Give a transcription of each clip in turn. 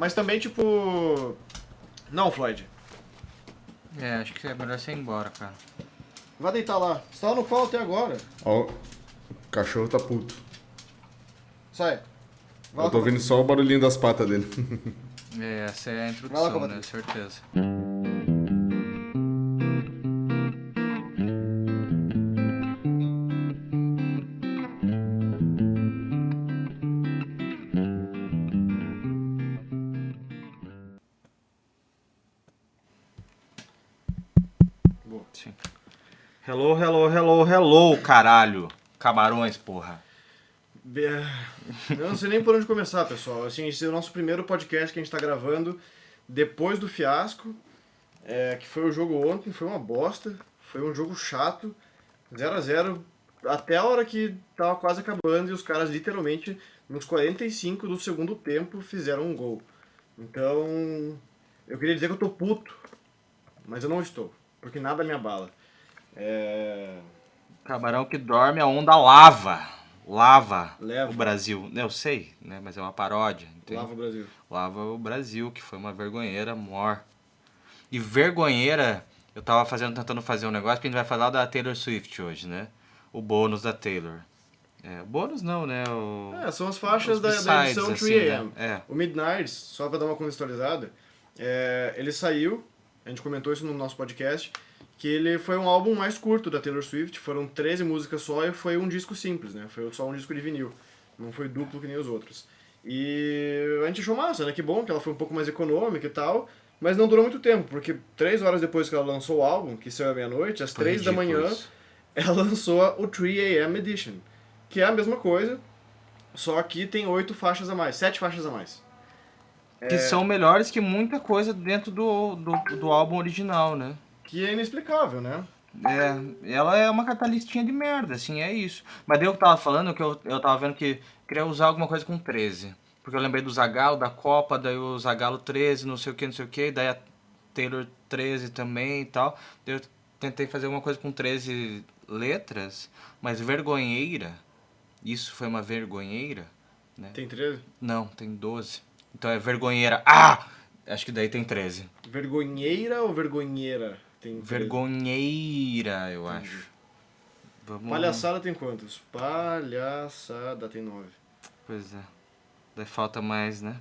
Mas também, tipo. Não, Floyd. É, acho que é melhor você ir embora, cara. Vai deitar lá. Você tava no colo até agora. Ó, o cachorro tá puto. Sai. Vai Eu tô ouvindo só o barulhinho das patas dele. É, essa é a introdução, né? Certeza. Hello, hello, hello, hello, caralho. Camarões, porra. Eu não sei nem por onde começar, pessoal. Assim, esse é o nosso primeiro podcast que a gente tá gravando depois do fiasco, é, que foi o jogo ontem, foi uma bosta, foi um jogo chato, 0 a 0 até a hora que tava quase acabando e os caras literalmente nos 45 do segundo tempo fizeram um gol. Então, eu queria dizer que eu tô puto, mas eu não estou, porque nada me abala. É... Camarão que dorme, a onda lava. Lava Leva. o Brasil. Eu sei, né? Mas é uma paródia. entende? Lava o Brasil. Lava o Brasil, que foi uma vergonheira mor. E vergonheira, eu tava fazendo, tentando fazer um negócio, que a gente vai falar da Taylor Swift hoje, né? O bônus da Taylor. É, bônus não, né? O... É, são as faixas da, da edição assim, 3AM. né? É. O Midnights, só pra dar uma contextualizada, é, ele saiu, a gente comentou isso no nosso podcast, que ele foi um álbum mais curto da Taylor Swift, foram 13 músicas só e foi um disco simples, né? Foi só um disco de vinil, não foi duplo que nem os outros. E a gente achou massa, né? Que bom que ela foi um pouco mais econômica e tal, mas não durou muito tempo, porque três horas depois que ela lançou o álbum, que saiu à meia-noite, às Foi três da manhã, isso. ela lançou o 3AM Edition, que é a mesma coisa, só que tem oito faixas a mais, sete faixas a mais. Que são melhores que muita coisa dentro do, do, do álbum original, né? Que é inexplicável, né? É, ela é uma catalistinha de merda, assim, é isso. Mas daí eu tava falando que eu, eu tava vendo que queria usar alguma coisa com 13. Porque eu lembrei do Zagalo, da Copa, daí o Zagalo 13, não sei o que, não sei o que, daí a Taylor 13 também e tal. Eu tentei fazer alguma coisa com 13 letras, mas vergonheira, isso foi uma vergonheira, né? Tem 13? Não, tem 12. Então é vergonheira. Ah! Acho que daí tem 13. Vergonheira ou vergonheira? Tem 13. Vergonheira, eu acho. Vamos... Palhaçada tem quantos? Palhaçada tem 9. Pois é. Daí falta mais, né?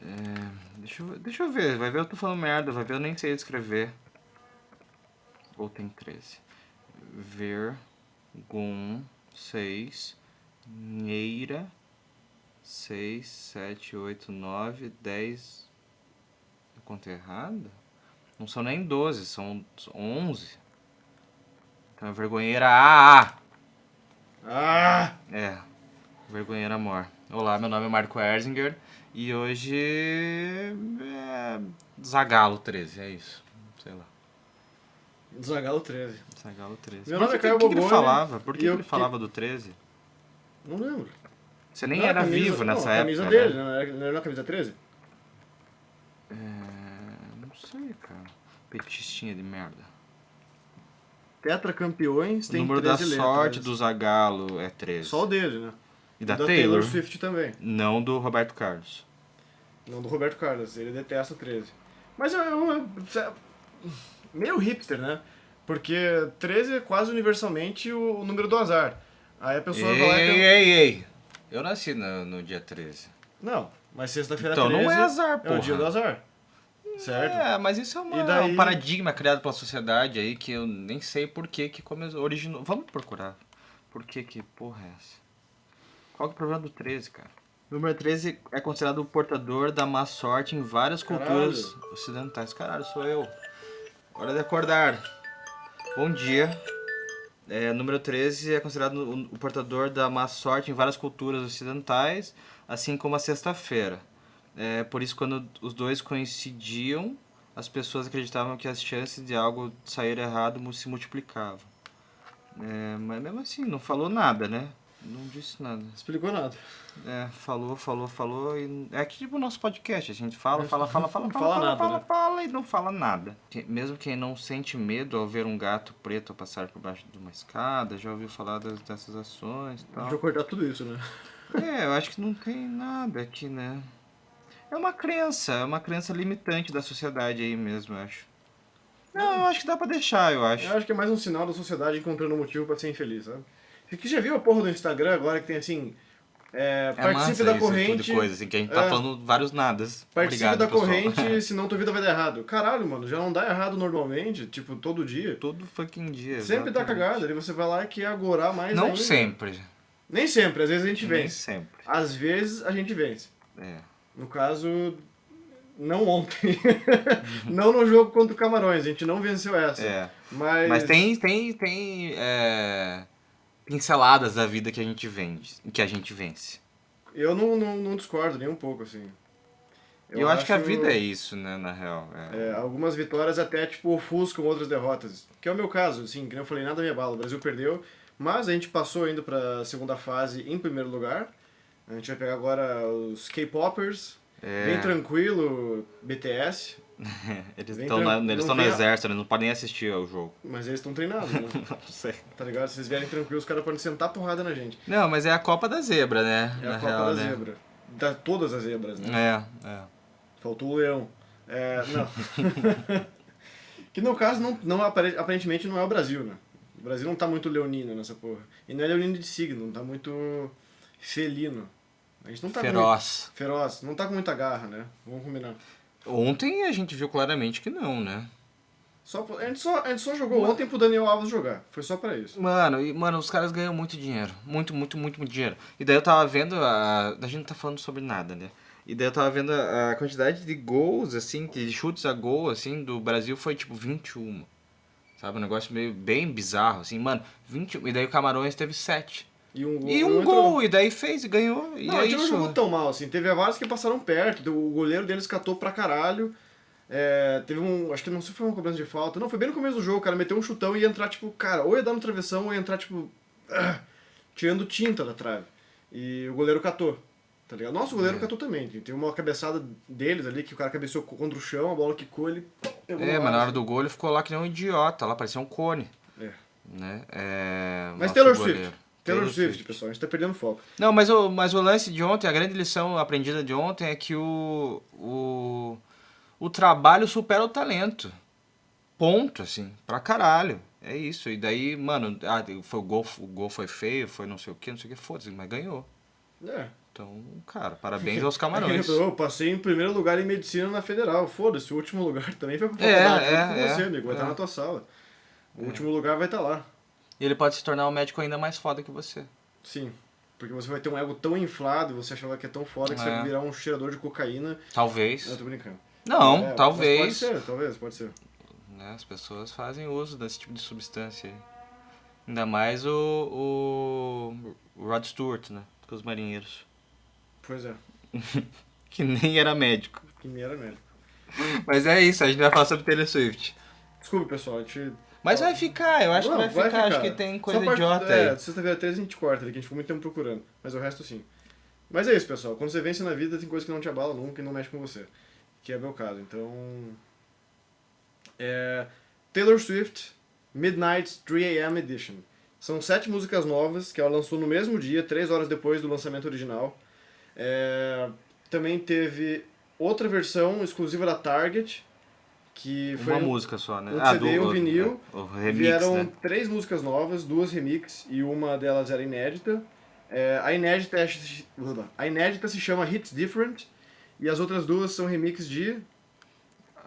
É, deixa, eu, deixa eu ver. Vai ver eu tô falando merda. Vai ver eu nem sei escrever. Ou tem 13. Ver. Gum. 6. Neira. 6, 7, 8, 9, 10. Eu contei errado? Não são nem 12, são 11. Então é vergonheira AA. Ah! É, vergonheira amor. Olá, meu nome é Marco Erzinger e hoje é Zagalo 13, é isso. Sei lá. Zagalo 13. Zagalo 13. Meu Mas nome é por que Caio que ele Bogoni, falava? Por que ele falava do 13? Não lembro. Você nem Não, era camisa- vivo nessa não, a camisa época, dele, né? não era, não era a camisa 13? É, não. Petistinha de merda. Tetracampeões O tem número da 13 sorte letras. do Zagalo é 13. Só o dele, né? E da, da Taylor, Swift também. não do Roberto Carlos. Não do Roberto Carlos, ele detesta o 13. Mas eu, eu, eu- meio hipster, né? Porque 13 é quase universalmente o, o número do azar. Aí a pessoa Ei, vai lá e tem... ei, ei. Eu nasci no, no dia 13. Não, mas sexta-feira Então 13 não é azar, é o dia do azar. Certo? É, mas isso é uma- E daí- um paradigma criado pela sociedade aí que eu nem sei por que que começou, originou. Vamos procurar. Por que que porra é essa? Qual é o problema do 13, cara? O número 13 é considerado o portador da má sorte em várias culturas Caralho. ocidentais. Caralho, sou eu. Hora de acordar. Bom dia. É, número 13 é considerado o portador da má sorte em várias culturas ocidentais, assim como a sexta-feira. É, por isso, quando os dois coincidiam, as pessoas acreditavam que as chances de algo sair errado se multiplicavam. É, mas mesmo assim, não falou nada, né? Não disse nada. Explicou nada. É, falou, falou, falou e... É que tipo o nosso podcast, a gente fala, fala, fala, fala, Não fala, fala fala, nada, fala, né? fala e não fala nada. Mesmo quem não sente medo ao ver um gato preto passar por baixo de uma escada, já ouviu falar das- dessas ações e tal. Deixa eu cortar tudo isso, né? É, eu acho que não tem nada aqui, né? É uma crença, é uma crença limitante da sociedade aí mesmo, eu acho. Não, eu acho que dá pra deixar, eu acho. Eu acho que é mais um sinal da sociedade encontrando um motivo pra ser infeliz, sabe? Você já viu a porra do Instagram agora que tem assim. É, É participe massa da tipo corrente. de coisa, assim, que a gente tá É. falando vários nadas. Participe Obrigado, da pessoal. corrente, senão tua vida vai dar errado. Caralho, mano, já não dá errado normalmente, tipo, todo dia. Todo fucking dia. Sempre dá exatamente. cagada, aí você vai lá e quer agorar mais Não ainda. sempre. Nem sempre, às vezes a gente Nem vence. sempre. Às vezes a gente vence. É. No caso, não ontem. não no jogo contra o Camarões, a gente não venceu essa. é. Mas, Mas tem, tem, tem é, pinceladas da vida que a gente vende, que a gente vence. eu não, não, não discordo nem um pouco, assim. Eu, acho, que a vida é isso, né, na real. É. É, algumas vitórias até, tipo, ofuscam outras derrotas. Que é o meu caso, assim, que eu falei, nada me abala. O Brasil perdeu, mas a gente passou indo pra segunda fase em primeiro lugar. A gente vai pegar agora os K-Popers, É. bem tranquilo, BTS, Eles estão tran- eles não no a- exército, eles não podem assistir ao jogo. mas eles estão treinados, né? Não sei. tá ligado? Se eles vierem tranquilos, os caras podem sentar porrada na gente. Não, mas é a Copa da Zebra, né? É na a Copa real, da né? Zebra. Da todas as zebras, né? É, é. Faltou o leão. É, não. que no caso, não, não, apare- aparentemente não é o Brasil, né? O Brasil não tá muito leonino nessa porra. E não é leonino de signo, não tá muito felino. A gente não tá muito Feroz. feroz, não tá com muita garra, né? Vamos combinar. Ontem a gente viu claramente que não, né? Só, a, gente só, a gente só jogou ontem pro Daniel Alves jogar. Foi só pra isso. Mano, e, mano, os caras ganham muito dinheiro. Muito, muito, muito, muito dinheiro. E daí eu tava vendo. A, a gente não tá falando sobre nada, né? E daí eu tava vendo a, a quantidade de gols, assim, de chutes a gol, assim, do Brasil foi tipo 21. Sabe? Um negócio meio bem bizarro, assim, mano. 21. E daí o Camarões teve 7. E um gol. E um entrou- gol, e daí fez e ganhou. E Não, é a gente não isso. jogou tão mal, assim. Teve vários que passaram perto. O goleiro deles catou pra caralho. É, teve um. Acho que não sei se foi uma cobrança de falta. Não, foi bem no começo do jogo, o cara meteu um chutão e ia entrar, tipo, cara, ou ia dar no travessão ou ia entrar, tipo. ah, tirando tinta da trave. E o goleiro catou. Tá ligado? Nossa, o goleiro É. catou também. Tem uma cabeçada deles ali que o cara cabeceou contra o chão, a bola quicou, ele. É, mas na hora do gol ele ficou lá que nem um idiota, lá parecia um cone. É. Né? É, Mas Taylor. Swift. Taylor Swift, pessoal, a gente tá perdendo foco. Não, mas o, mas o lance de ontem, a grande lição aprendida de ontem é que o, o, o trabalho supera o talento. Ponto, assim, pra caralho. É isso. E daí, mano, ah, foi o, gol, o gol foi feio, foi não sei o que, não sei o que, foda-se, mas ganhou. É. Então, cara, parabéns aos camarões. Eu passei em primeiro lugar em medicina na federal. Foda-se, o último lugar também foi pra É, faculdade. é, junto com é, você, amigo. Vai é. estar na tua sala. O último lugar vai estar lá. E ele pode se tornar um médico ainda mais foda que você. Sim. Porque você vai ter um ego tão inflado você achava que é tão foda que você É. vai virar um cheirador de cocaína. Talvez. Não, tô brincando. Não, É, talvez. Pode ser, talvez, pode ser. né? As pessoas fazem uso desse tipo de substância aí. Ainda mais o, o Rod Stewart, né? Com os marinheiros. Pois é. Que nem era médico. Que me era merda. Mas é isso, a gente vai falar sobre Taylor Swift. Desculpe, pessoal, a gente. Mas vai ficar, eu acho Não, que vai ficar, acho que tem coisa Só parte- idiota é, aí. Sexta-feira 13 a gente corta ali, que a gente ficou muito tempo procurando. Mas o resto sim. Mas é isso, pessoal. Quando você vence na vida, tem coisa que não te abala nunca e não mexe com você. Que é meu caso. Então. É, Taylor Swift, Midnight 3am Edition. São sete músicas novas que ela lançou no mesmo dia, três horas depois do lançamento original. É, também teve outra versão exclusiva da Target, que foi Uma um- música só, né? um CD e um vinil. O, o remix, Vieram né? três músicas novas, duas remix e uma delas era inédita. É, a, inédita é- a inédita se chama Hits Different e as outras duas são remix de.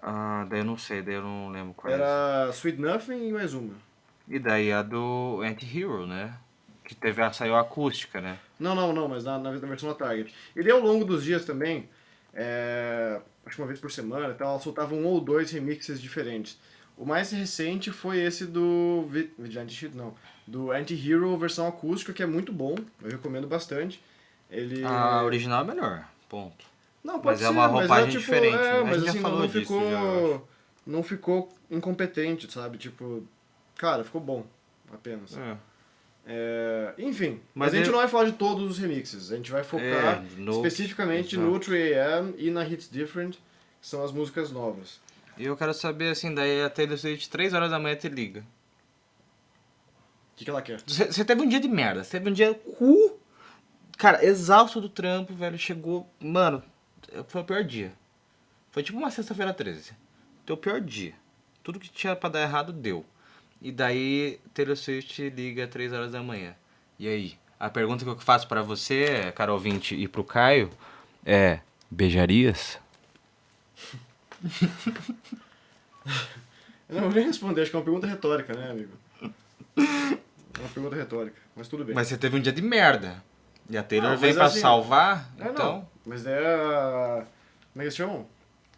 Ah, daí eu não sei, daí eu não lembro qual é. Era Sweet Nothing e mais uma. E daí a do Anti-Hero, né? Que teve a, saiu acústica, né? Não, não, não, mas na, na versão da Target. E daí ao longo dos dias também, é, acho que uma vez por semana, então, ela soltava um ou dois remixes diferentes. O mais recente foi esse do Vi- Vigilante não, do Anti-Hero versão acústica, que é muito bom, eu recomendo bastante. Ele A original é melhor, ponto. Não, pode Mas ser, é uma mas roupagem tipo, diferente, É, né? Mas assim, falou não disso ficou. já, não ficou incompetente, sabe? Tipo, cara, ficou bom, apenas. É. É, enfim, Mas mas, a gente eu- não vai falar de todos os remixes. A gente vai focar É, no- especificamente exato. no 3AM e na Hits Different, que são as músicas novas. E eu quero saber, assim, daí a Taylor Swift, 3 horas da manhã te liga. O que, que ela quer? Você você teve um dia de merda, você teve um dia cu. Cara, exausto do trampo, velho. Chegou, mano, Foi o pior dia. Foi tipo uma sexta-feira 13. Teu pior dia. Tudo que tinha pra dar errado deu. E daí Taylor Swift liga às 3 horas da manhã. E aí? A pergunta que eu faço pra você, cara ouvinte, e pro Caio é: beijarias? Eu não vou nem responder, acho que é uma pergunta retórica, né, amigo? É uma pergunta retórica, mas tudo bem. Mas você teve um dia de merda. E a Taylor Não, veio mas pra assim- salvar, É, então. não. Mas é a. Como é que eles chamam?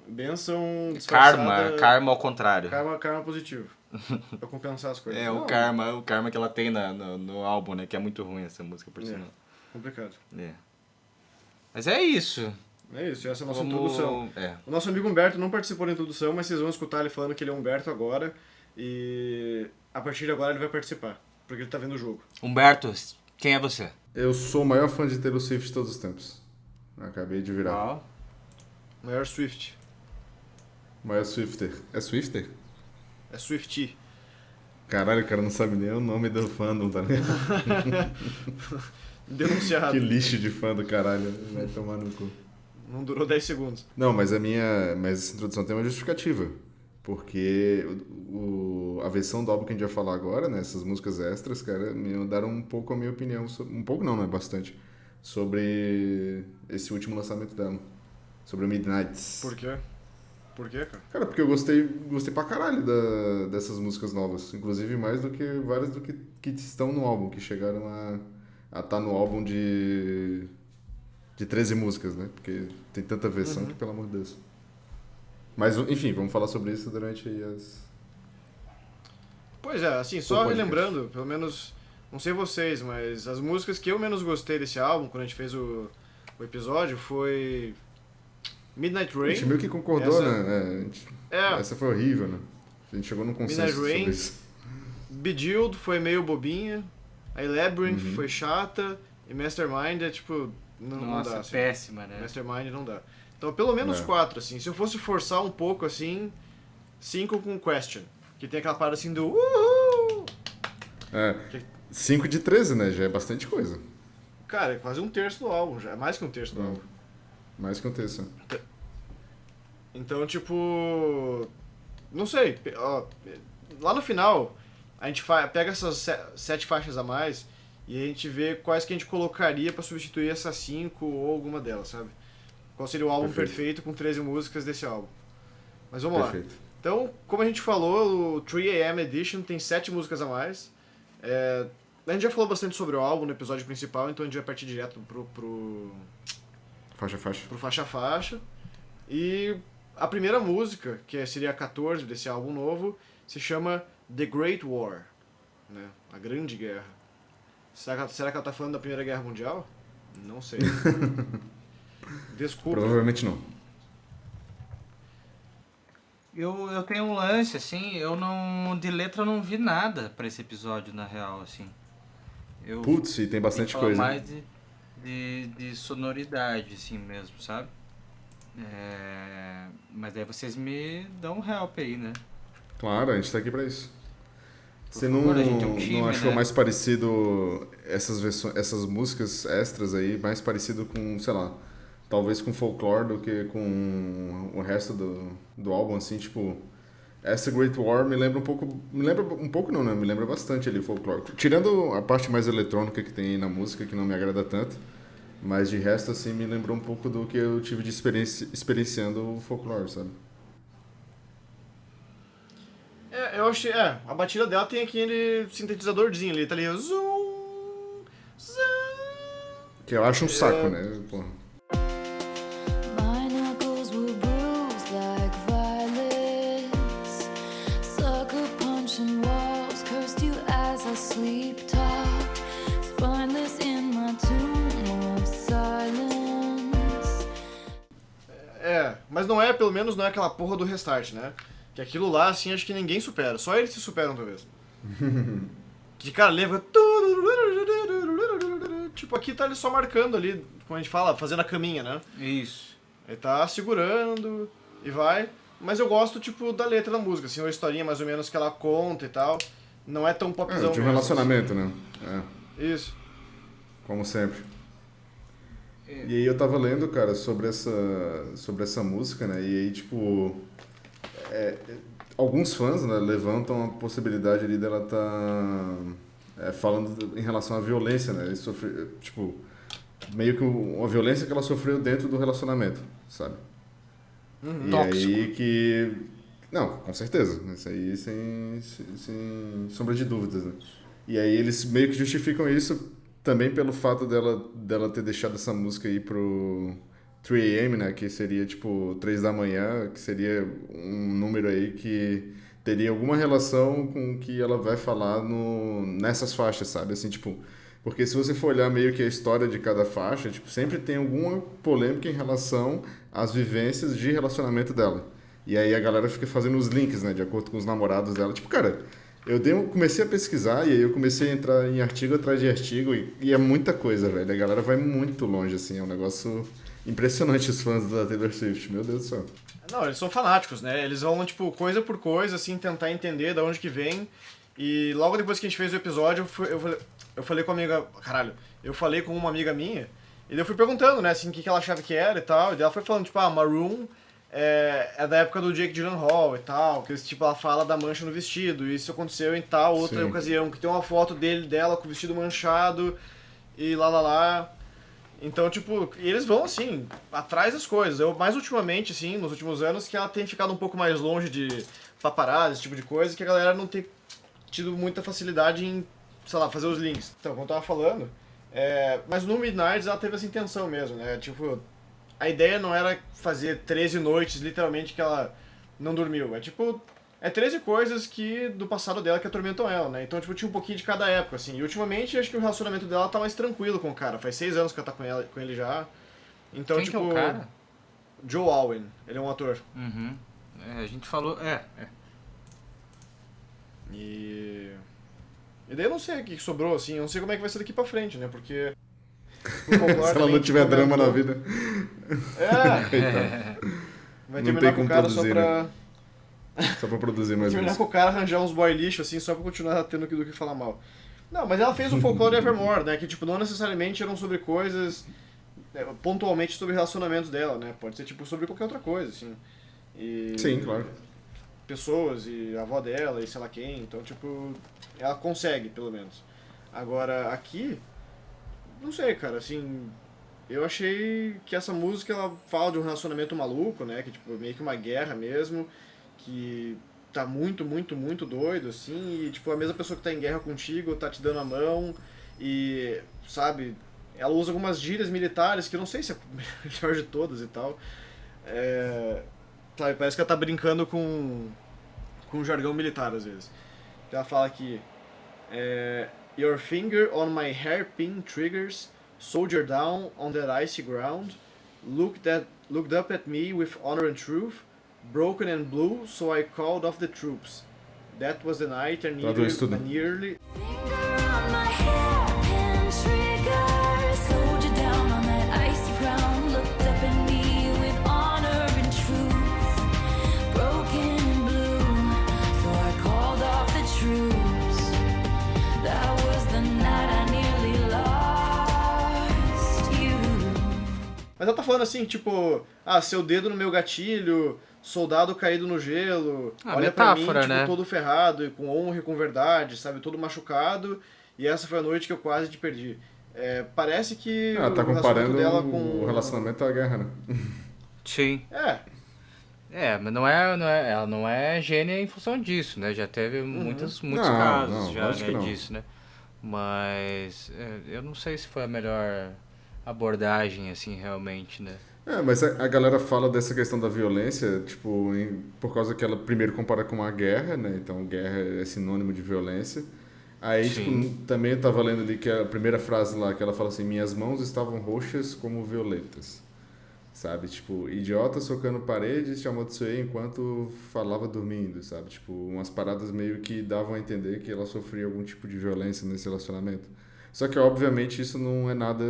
Benção Karma, karma ao contrário. Karma, karma positivo. Pra compensar as coisas. É, Não, o karma, o karma que ela tem na, no, no álbum, né? Que é muito ruim essa música, por É. sinal. Complicado. É. Mas é isso. É isso, essa é a nossa Vamos- introdução. É. O nosso amigo Humberto não participou da introdução, mas vocês vão escutar ele falando que ele é Humberto agora. E a partir de agora ele vai participar, porque ele tá vendo o jogo. Humberto, quem é você? Eu sou o maior fã de Taylor Swift de todos os tempos. Acabei de virar. Maior Swift. Maior Swifter. É Swifter? É Swifty. Caralho, o cara não sabe nem o nome do fandom, tá ligado? Denunciado. que lixo de fã do caralho. Vai tomar no cu. Não durou 10 segundos. Não, mas a minha. Mas essa introdução tem uma justificativa. Porque o, a versão do álbum que a gente vai falar agora, né? Essas músicas extras, cara, me mudaram um pouco a minha opinião. Sobre, um pouco não, né? Bastante. Sobre esse último lançamento dela. Sobre o Midnights. Por quê? Por quê, cara? Cara, porque eu gostei, gostei pra caralho da, dessas músicas novas. Inclusive mais do que várias do que, que estão no álbum, que chegaram a estar no álbum de. de 13 músicas, né? Porque tem tanta versão que, pelo amor de Deus. Mas, enfim, vamos falar sobre isso durante aí as. Pois é, assim, só relembrando, pelo menos, não sei vocês, mas as músicas que eu menos gostei desse álbum, quando a gente fez o, o episódio, foi Midnight A gente Rain. meio que concordou, Essa- né? É, gente- É, Essa foi horrível, né? A gente chegou num consenso Midnight sobre Rain. isso. Bejeweled foi meio bobinha, aí Labyrinth Uhum. foi chata, e Mastermind é tipo, não, não Nossa, dá, assim. péssima, né? Mastermind não dá. Então, pelo menos É. quatro, assim. Se eu fosse forçar um pouco, assim, cinco com Question. Que tem aquela parada assim do uhul! É. Que- 5 de 13, né? Já é bastante coisa. Cara, é quase um terço do álbum, já é mais que um terço do Hum. álbum. Mais que um terço. Então, tipo. Não sei. ó, lá no final, a gente pega essas se- sete faixas a mais e a gente vê quais que a gente colocaria pra substituir essas cinco ou alguma delas, sabe? Qual seria o álbum Perfeito. perfeito, com 13 músicas desse álbum. Mas vamos lá. Perfeito. Então, como a gente falou, o 3AM Edition tem sete músicas a mais. É, a gente já falou bastante sobre o álbum no episódio principal, então a gente vai partir direto pro, pro, Faixa, faixa. pro faixa a faixa. E a primeira música, que é- seria a 14 desse álbum novo, se chama The Great War, né? A Grande Guerra. Será que, será que ela tá falando da Primeira Guerra Mundial? Não sei. Desculpa. Provavelmente não. Eu, eu tenho um lance, assim, eu não. De letra eu não vi nada pra esse episódio, na real, assim. Eu Putz, e tem bastante coisa. mais de, de, de sonoridade, assim mesmo, sabe? É, mas aí vocês me dão um help aí, né? Claro, a gente tá aqui pra isso. Por Você favor, não, é um time, não achou né? mais parecido essas versões, essas músicas extras aí, mais parecido com, sei lá, talvez com folklore do que com o resto do, do álbum, assim, tipo. Essa Great War me lembra um pouco. Me lembra um pouco não, né? Me lembra bastante ali folklore. Tirando a parte mais eletrônica que tem aí na música, que não me agrada tanto. Mas de resto, assim, me lembrou um pouco do que eu tive de experiência, experienciando o folklore, sabe? É, eu achei. É, a batida dela tem aquele sintetizadorzinho ali, tá ali. Zoom, zoom. Que eu acho um saco, É. né? Porra. Mas não é, pelo menos não é aquela porra do restart, né? Que aquilo lá, assim, acho que ninguém supera. Só eles se superam, talvez. que, cara, lembra... Tipo, aqui tá ele só marcando ali, como a gente fala, fazendo a caminha, né? Isso. Ele tá segurando e vai. Mas eu gosto, tipo, da letra da música, assim, uma historinha mais ou menos que ela conta e tal. Não é tão É, popzão de um mesmo, relacionamento, né? É, assim. Isso. como sempre. E aí eu tava lendo, cara, sobre essa, sobre essa música, né? E aí, tipo, é, é, alguns fãs, né, levantam a possibilidade ali dela tá é, falando em relação à violência, né? Ele sofre, tipo, meio que uma violência que ela sofreu dentro do relacionamento, sabe? e Tóxico. aí que... Não, com certeza. Isso aí sem, sem sombra de dúvidas, né? E aí eles meio que justificam isso também pelo fato dela, dela ter deixado essa música aí pro 3am, né? Que seria tipo 3 da manhã, que seria um número aí que teria alguma relação com o que ela vai falar no, nessas faixas, sabe? Assim, tipo... Porque se você for olhar meio que a história de cada faixa, tipo, sempre tem alguma polêmica em relação às vivências de relacionamento dela. E aí a galera fica fazendo os links, né, de acordo com os namorados dela. Tipo, cara, eu dei, comecei a pesquisar e aí eu comecei a entrar em artigo atrás de artigo e, e é muita coisa, velho. A galera vai muito longe, assim, é um negócio impressionante os fãs da Taylor Swift, meu Deus do céu. Não, eles são fanáticos, né? Eles vão, tipo, coisa por coisa, assim, tentar entender de onde que vem. E logo depois que a gente fez o episódio, eu, fui- eu, falei- eu falei com uma amiga. Caralho, eu falei com uma amiga minha, e eu fui perguntando, né, assim, o que, que ela achava que era e tal. E ela foi falando, tipo, ah, Maroon é, é da época do Jake Gyllenhaal e tal, que tipo, ela fala da mancha no vestido. E isso aconteceu em tal outra Sim. ocasião, que tem uma foto dele, dela com o vestido manchado e lá lá lá. Então, tipo, eles vão, assim, atrás das coisas. Eu, mais ultimamente, assim, nos últimos anos, que ela tem ficado um pouco mais longe de paparazzi, esse tipo de coisa, que a galera não tem tido muita facilidade em, sei lá, fazer os links. Então, como eu tava falando, é, mas no Midnight ela teve essa intenção mesmo, né? Tipo, a ideia não era fazer 13 noites, literalmente, que ela não dormiu. É tipo, é 13 coisas que do passado dela que atormentam ela, né? Então, tipo, tinha um pouquinho de cada época, assim. E ultimamente, acho que o relacionamento dela tá mais tranquilo com o cara. Faz seis anos que ela tá com, ela, com ele já. Então, Quem tipo. que é o cara? Joe Alwyn, ele é um ator. Uhum. É, a gente falou. É, é. E. E daí eu não sei o que que sobrou, assim, eu não sei como é que vai ser daqui pra frente, né? Porque. Se ela não tiver drama na vida. É, vai Não terminar tem com como o cara só produzir, pra. Só pra produzir mais terminar com o cara arranjar uns boy lixo, assim, só pra continuar tendo aquilo que falar mal. Não, mas ela fez o folclore Evermore, né? Que, tipo, não necessariamente eram sobre coisas. é, pontualmente sobre relacionamentos dela, né? Pode ser, tipo, sobre qualquer outra coisa, assim. E Sim, claro. pessoas e a avó dela e sei lá quem. Então, tipo, ela consegue, pelo menos. Agora, aqui, não sei, cara, assim, eu achei que essa música ela fala de um relacionamento maluco, né? Que, tipo, meio que uma guerra mesmo, que tá muito, muito, muito doido, assim, e, tipo, a mesma pessoa que tá em guerra contigo tá te dando a mão e, sabe, ela usa algumas gírias militares que eu não sei se é a melhor de todas e tal. É, sabe, parece que ela tá brincando com, com jargão militar às vezes. Ela fala que é, Your finger on my hairpin triggers, soldier down on that icy ground, looked, at, looked up at me with honor and truth, broken and blue, so I called off the troops. That was the night I nearly, Traduz tudo. I nearly ela tá falando assim, tipo, ah, seu dedo no meu gatilho, soldado caído no gelo, Ah, olha pra mim, metáfora, tipo, né? todo ferrado, e com honra e com verdade, sabe, todo machucado, e essa foi a noite que eu quase te perdi. É, parece que Ela tá o relacionamento comparando dela o com... relacionamento à guerra, né? Sim. É, É, mas não é, não é, ela não é gênia em função disso, né? Já teve muitos, muitos Não, casos não, já, né, disso, né? Mas é, eu não sei se foi a melhor abordagem, assim, realmente, né? É, mas a, a galera fala dessa questão da violência, tipo, em- por causa que ela primeiro compara com a guerra, né? Então, guerra é sinônimo de violência. Aí, Sim. tipo, também eu tava lendo ali que a primeira frase lá, que ela fala assim, minhas mãos estavam roxas como violetas. Sabe? Tipo, idiota socando paredes, te amaldiçoei enquanto falava dormindo, sabe? Tipo, umas paradas meio que davam a entender que ela sofria algum tipo de violência nesse relacionamento. Só que, obviamente, isso não é nada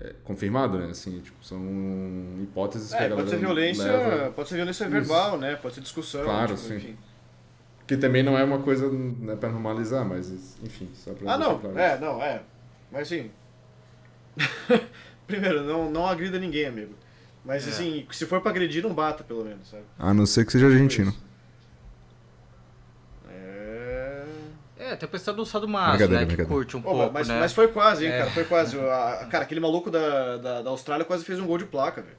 é, confirmado, né? Assim, tipo, são hipóteses que a é galera pode ser violência, leva, pode ser violência Isso. verbal, né, pode ser discussão, Claro, tipo, sim. enfim. que também não é uma coisa né, para normalizar, mas enfim, só pra Ah, não, claro é, isso. não, é, mas assim... Primeiro, não, não agrida ninguém, amigo. Mas É. assim, se for pra agredir, não bata, pelo menos, sabe? A não ser que seja argentino. É, tem o pessoal do Márcio, Brincadeira, né? Que brincadeira. curte um Ô, pouco, mas, né? mas foi quase, hein, É. cara? Foi quase. A- cara, aquele maluco da, da, da Austrália quase fez um gol de placa, velho.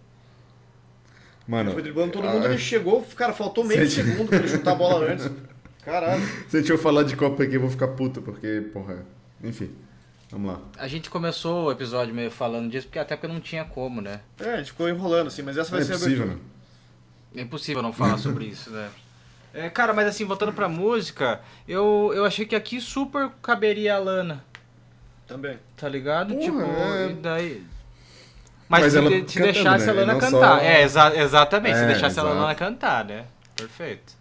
Mano, Ele foi driblando todo ah, mundo, ele chegou, cara, faltou meio Sente- segundo pra ele chutar a bola antes. Caralho. se a gente for falar de Copa aqui, eu vou ficar puto, porque, porra. Enfim, vamos lá. A gente começou o episódio meio falando disso, porque até porque não tinha como, né? É, a gente ficou enrolando, assim, mas essa vai é ser a possível, abertura. né? É impossível não falar sobre isso, né? É, cara, mas assim, voltando pra música, eu, eu achei que aqui super caberia a Lana, Também. tá ligado? Porra, tipo, é. e daí. Mas, Mas se, ela de- se cantando, deixasse né? a Lana E cantar. só- É, exa- exatamente, se É, deixasse a exato. Lana cantar, né? Perfeito.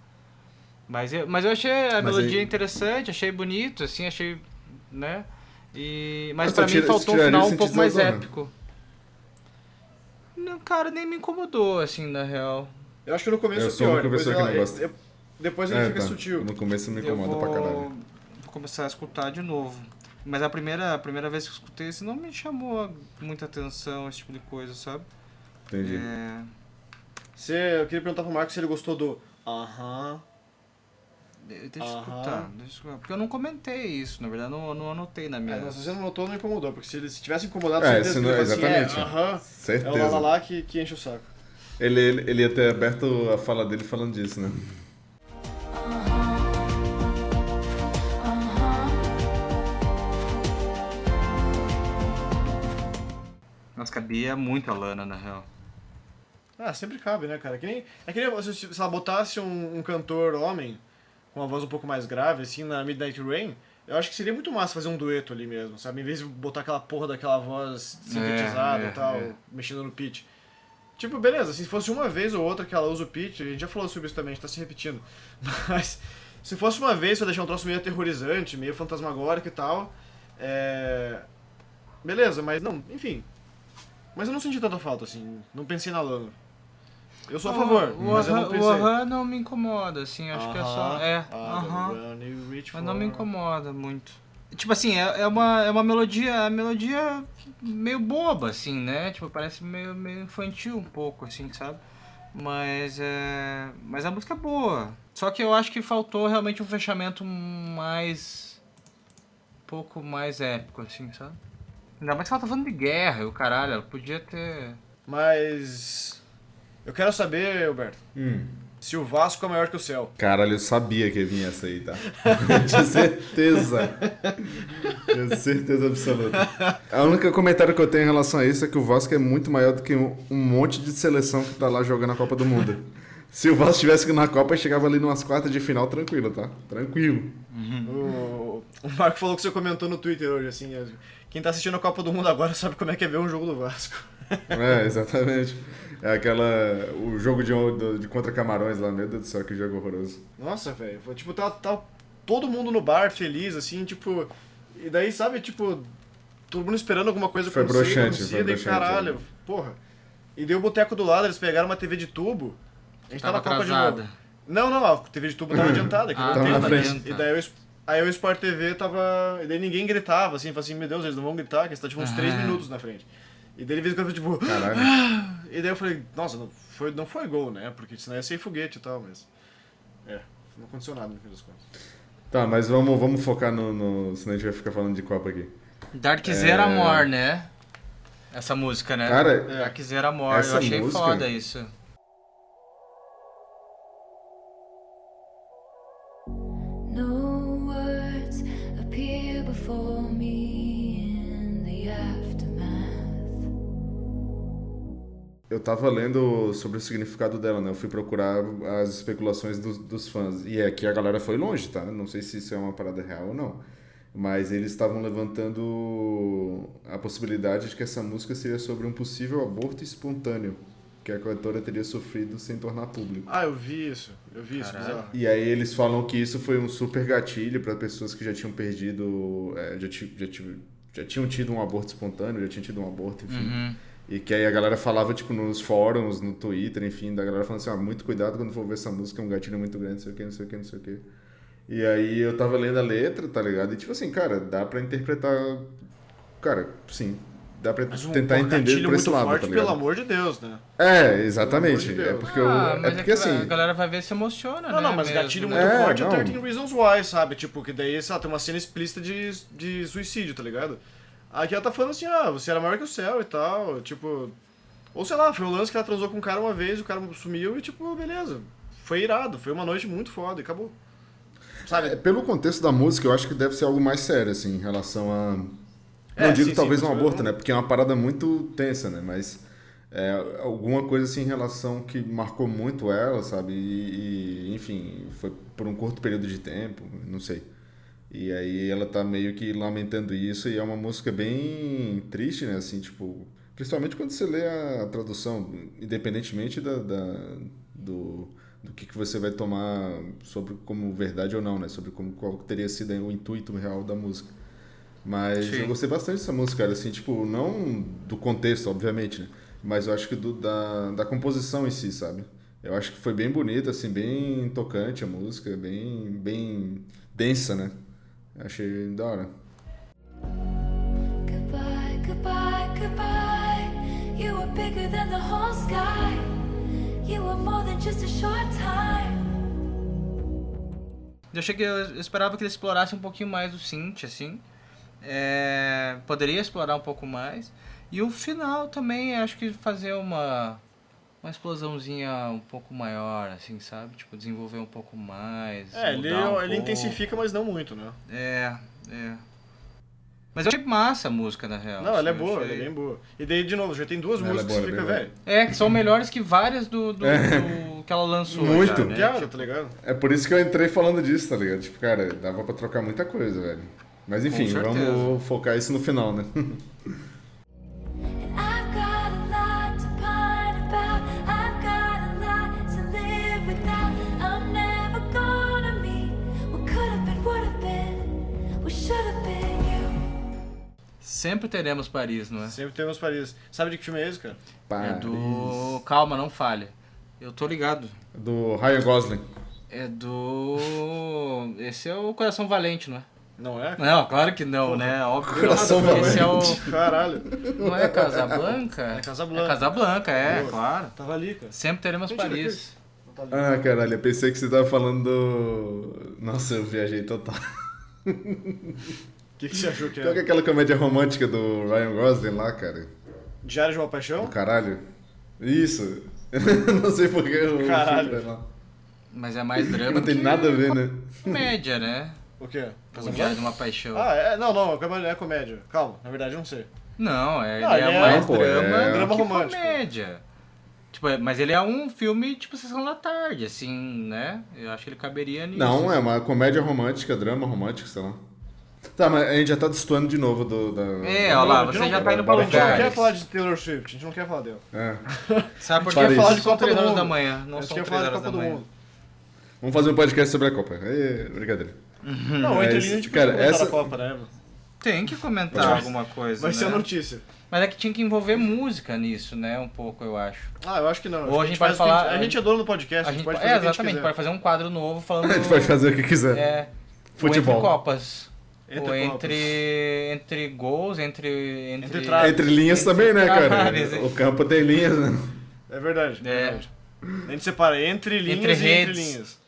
Mas eu, mas eu achei a Mas melodia aí- interessante, achei bonito, assim, achei. né? E, mas tu mim faltou um final um pouco mais épico. Não, cara, nem me incomodou, assim, na real. Eu acho que no começo Eu é sou pior, uma depois, pessoa que ela- não gosta. Depois ele É, fica tá. sutil. No começo me incomoda vou, pra caralho. vou começar a escutar de novo. Mas a primeira, a primeira vez que eu escutei isso não me chamou muita atenção, esse tipo de coisa, sabe? Entendi. É, Você, eu queria perguntar pro Marcos se ele gostou do aham. Deixa eu escutar, deixa eu escutar. Porque eu não comentei isso, na verdade, eu não, não anotei na minha. É, se você não notou, não incomodou, porque se ele se tivesse incomodado, É, certeza não- ele fala assim, exatamente. é, aham, é o lá, lá, Certeza. lá que, que enche o saco. Ele, ele, ele ia ter aberto a fala dele falando disso, né? Cabia muito a Lana, na real. Ah, sempre cabe, né, cara? Que nem, é que nem se, se ela botasse um, um cantor homem com uma voz um pouco mais grave, assim, na Midnight Rain, eu acho que seria muito massa fazer um dueto ali mesmo, sabe? Em vez de botar aquela porra daquela voz sintetizada é, e tal, é. mexendo no pitch. Tipo, beleza, se fosse uma vez ou outra que ela usa o pitch, a gente já falou sobre isso também, a gente tá se repetindo. Mas se fosse uma vez pra deixar um troço meio aterrorizante, meio fantasmagórico e tal, é... Beleza, mas não, enfim. Mas eu não senti tanta falta, assim, não pensei na Lana. Eu sou a favor, o, mas eu não pensei. o aham não me incomoda, assim, acho que é só. É, ah, aham. you reach Mas não me incomoda muito. Tipo assim, é, é uma, é uma melodia, é uma melodia meio boba, assim, né? Tipo, parece meio, meio infantil um pouco, assim, sabe? Mas é. Mas a música é boa. Só que eu acho que faltou realmente um fechamento mais. Um pouco mais épico, assim, sabe? Ainda mais que ela tá falando de guerra e o caralho, ela podia ter. Mas. Eu quero saber, Alberto, Hum. se o Vasco é maior que o céu. Caralho, eu sabia que vir essa aí, tá? Tinha certeza. Tinha certeza absoluta. A única comentário que eu tenho em relação a isso é que o Vasco é muito maior do que um, um monte de seleção que tá lá jogando a Copa do Mundo. Se o Vasco estivesse na Copa, chegava ali numas quartas de final tranquilo, tá? Tranquilo. O, o Marco falou que você comentou no Twitter hoje, assim. É, Quem tá assistindo a Copa do Mundo agora sabe como é que é ver um jogo do Vasco. É, exatamente. É aquela. O jogo de, de contra Camarões lá, meu Deus do céu, que jogo horroroso. Nossa, velho. Foi tipo, tá, tá todo mundo no bar feliz, assim, tipo. E daí, sabe, tipo, todo mundo esperando alguma coisa Foi acontecer, broxante, foi daí, broxante, caralho, porra. E deu o boteco do lado, eles pegaram uma TV de tubo. A gente Tava tá na Copa de atrasada. novo. Não, não, a TV de tubo tava adiantada, que Ah, tava na frente. E daí Es- aí o Sport TV tava. E daí ninguém gritava, assim, assim, meu Deus, eles não vão gritar, que eles tá tipo uns Ah. 3 minutos na frente. E daí ele fez tipo. Caralho. E daí eu falei, nossa, não foi, não foi gol, né? Porque senão ia ser foguete e tal, mas. É, não aconteceu nada no fim das contas. Tá, mas vamos, vamos focar no, no. Senão a gente vai ficar falando de Copa aqui. Dark Zero Amor, né? Essa música, né? Cara, Dark Zero Amor, eu achei música- foda isso. Eu tava lendo sobre o significado dela, né? Eu fui procurar as especulações dos, dos fãs. E é que a galera foi longe, tá? Não sei se isso é uma parada real ou não. Mas eles estavam levantando a possibilidade de que essa música seria sobre um possível aborto espontâneo que a cantora teria sofrido sem tornar público. Ah, eu vi isso. Eu vi isso, Caralho. bizarro. E aí eles falam que isso foi um super gatilho para pessoas que já tinham perdido, é, já, já, já tinham tido um aborto espontâneo, já tinham tido um aborto, enfim. Uhum. E que aí a galera falava, tipo, nos fóruns, no Twitter, enfim, da galera falando assim, ah, muito cuidado quando for ouvir essa música, é um gatilho muito grande, não sei o que, não sei o que, não sei o que. E aí eu tava lendo a letra, tá ligado? E tipo assim, cara, dá pra interpretar. Cara, sim, dá pra Mas um tentar porra, entender por esse muito lado, forte, tá ligado? pelo amor de Deus, né? É, exatamente. Amor de É Deus. porque, eu, Ah, é mas porque é que assim. a galera vai ver se emociona, Não, né? não, mas mesmo, gatilho né? muito É, forte é não. 13 Reasons Why, sabe? Tipo, que daí, sei lá, tem uma cena explícita de, de suicídio, tá ligado? Aqui ela tá falando assim, ah, você era maior que o céu e tal, tipo... Ou sei lá, foi o lance que ela transou com um cara uma vez, o cara sumiu e tipo, beleza. Foi irado, foi uma noite muito foda e acabou. Sabe? É, pelo contexto da música, eu acho que deve ser algo mais sério, assim, em relação a. É, Não digo sim, talvez sim, um aborto, eu- né? Porque é uma parada muito tensa, né? Mas é, alguma coisa assim em relação que marcou muito ela, sabe? E, e, enfim, foi por um curto período de tempo, não sei. E aí ela tá meio que lamentando isso e é uma música bem triste, né? Assim, tipo, principalmente quando você lê a tradução, independentemente da, da- do, do que, que você vai tomar sobre como verdade ou não, né? Sobre como, qual teria sido o intuito real da música. Mas Sim. eu gostei bastante dessa música, cara, assim, tipo, não do contexto, obviamente, né? Mas eu acho que do, da, da composição em si, sabe? Eu acho que foi bem bonita, assim, bem tocante a música, bem, bem densa, né? Achei da hora. Goodbye, goodbye, goodbye. You were bigger than the whole sky. You were more than just a short time. Eu cheguei, eu esperava que ele explorasse um pouquinho mais o synth, assim. É, poderia explorar um pouco mais. E o final também, acho que fazer uma uma explosãozinha um pouco maior, assim, sabe? Tipo, desenvolver um pouco mais. É, ele, um ele pouco. intensifica, mas não muito, né? É, é. Mas eu achei massa a música, na real. Não, ela é assim, boa, eu ela é achei- bem boa. E daí, de novo, já tem duas Ela é músicas boa, que você é fica, velho. É, que são melhores que várias do, do, do- que ela lançou. Muito. já, né? Tá ligado? É por isso que eu entrei falando disso, tá ligado? Tipo, cara, dava pra trocar muita coisa, velho. Mas enfim, vamos focar isso no final, né? Sempre teremos Paris, não é? Sempre temos Paris. Sabe de que filme é esse, cara? É Paris. do. Calma, não falhe. Eu tô ligado. Do Ryan Gosling. É do. Esse é o Coração Valente, não é? Não é? Não, claro que não, né? Óbvio. Coração Esse é o. Caralho. Não é Casablanca? É Casablanca. É Casablanca, é, Boa. claro. Tava ali, cara. Sempre teremos Mentira, Paris. Tá. Ah, caralho, eu pensei que você tava falando do. Nossa, eu viajei total. O que, que você achou que Qual que é é? aquela comédia romântica do Ryan Gosling lá, cara? Diário de uma Paixão? Do caralho? Isso. não sei porque eu Caralho. lá. Mas é mais drama. Não tem que nada a ver, né? Comédia, né? O quê? O Diário de uma Paixão. Ah, é, não, não, é é comédia. Calma, na verdade eu não sei. Não, é, ele Ah, é, ele é- mais Não, pô, drama é- Drama que romântico. comédia. Tipo, é- mas ele é um filme, tipo, Sessão da Tarde, assim, né? Eu acho que ele caberia nisso. Não, é uma comédia romântica, drama romântico, sei lá. Tá, mas a gente já tá destoando de novo do. Da, É, olha lá, A gente você não já tá indo pra A gente não quer falar de Taylor Swift, a gente não quer falar dela. É. Sabe por Quer falar de Copa 3 do Mundo. da manhã, a não gente são quer 3 falar de horas Copa da do manhã. Mundo. Vamos fazer um podcast sobre a Copa. Ê, brincadeira. Não, entre Mas, linhas a gente cara, pode comentar essa- da Copa, né? Tem que comentar Vai- alguma coisa, Vai né? ser a notícia. Mas é que tinha que envolver música nisso, né? Um pouco, eu acho. Ah, eu acho que não. Ou a gente vai faz o que falar- A gente é dono do podcast, A gente pode é, fazer a gente exatamente, pode fazer um quadro novo falando... A gente pode fazer o que quiser. É, Futebol. Ou entre copas. Entre entre, entre gols, entre... Entre, Entre traves. Entre linhas Entre também, né, cara? traves? O campo tem linhas, né? É verdade, é. É. verdade. A gente separa entre linhas Entre e entre redes. linhas.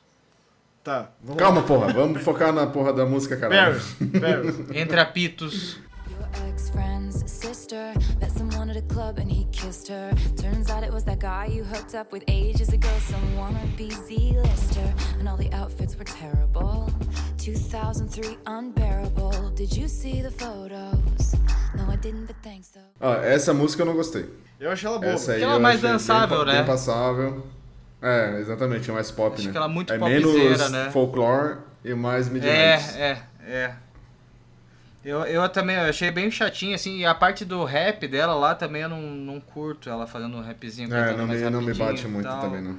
Tá, vamos Calma, porra. Vamos focar na porra da música, caralho. Paris, Paris. entre apitos. Your ex-friend's sister met someone at a club and he kissed her. Turns out it was that guy you hooked up with ages ago, some wannabe Z-lister. And all the outfits were terrible. 2003 unbearable. Did you see the photos? No, I didn't, but thanks though. Ó, essa música eu não gostei. Eu achei ela boa. Essa aí Aquela eu mais dançável, bem, né? Bem passável. É, exatamente, é mais pop, Acho né? que ela é muito é menos né? folclore e mais É, midnight. é, é. Eu, eu também achei bem chatinho, assim, e a parte do rap dela lá também eu não, não curto ela fazendo um rapzinho. É, não me, não me bate muito tal. também, não.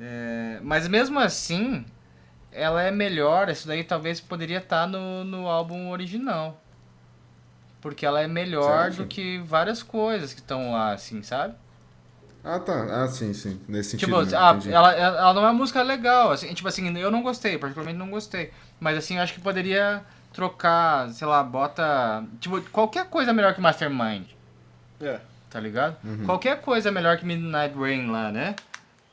É, mas mesmo assim, ela é melhor, isso daí talvez poderia estar no, no álbum original. Porque ela é melhor do que várias coisas que estão lá, assim, sabe? Ah, tá. Ah, sim, sim. Nesse sentido. Tipo, ah, ela, ela não é uma música legal, assim, tipo assim, eu não gostei, particularmente não gostei. Mas assim, eu acho que poderia trocar, sei lá, bota. Tipo, qualquer coisa melhor que Mastermind. É, tá ligado? Qualquer coisa é melhor que Midnight Rain lá, né?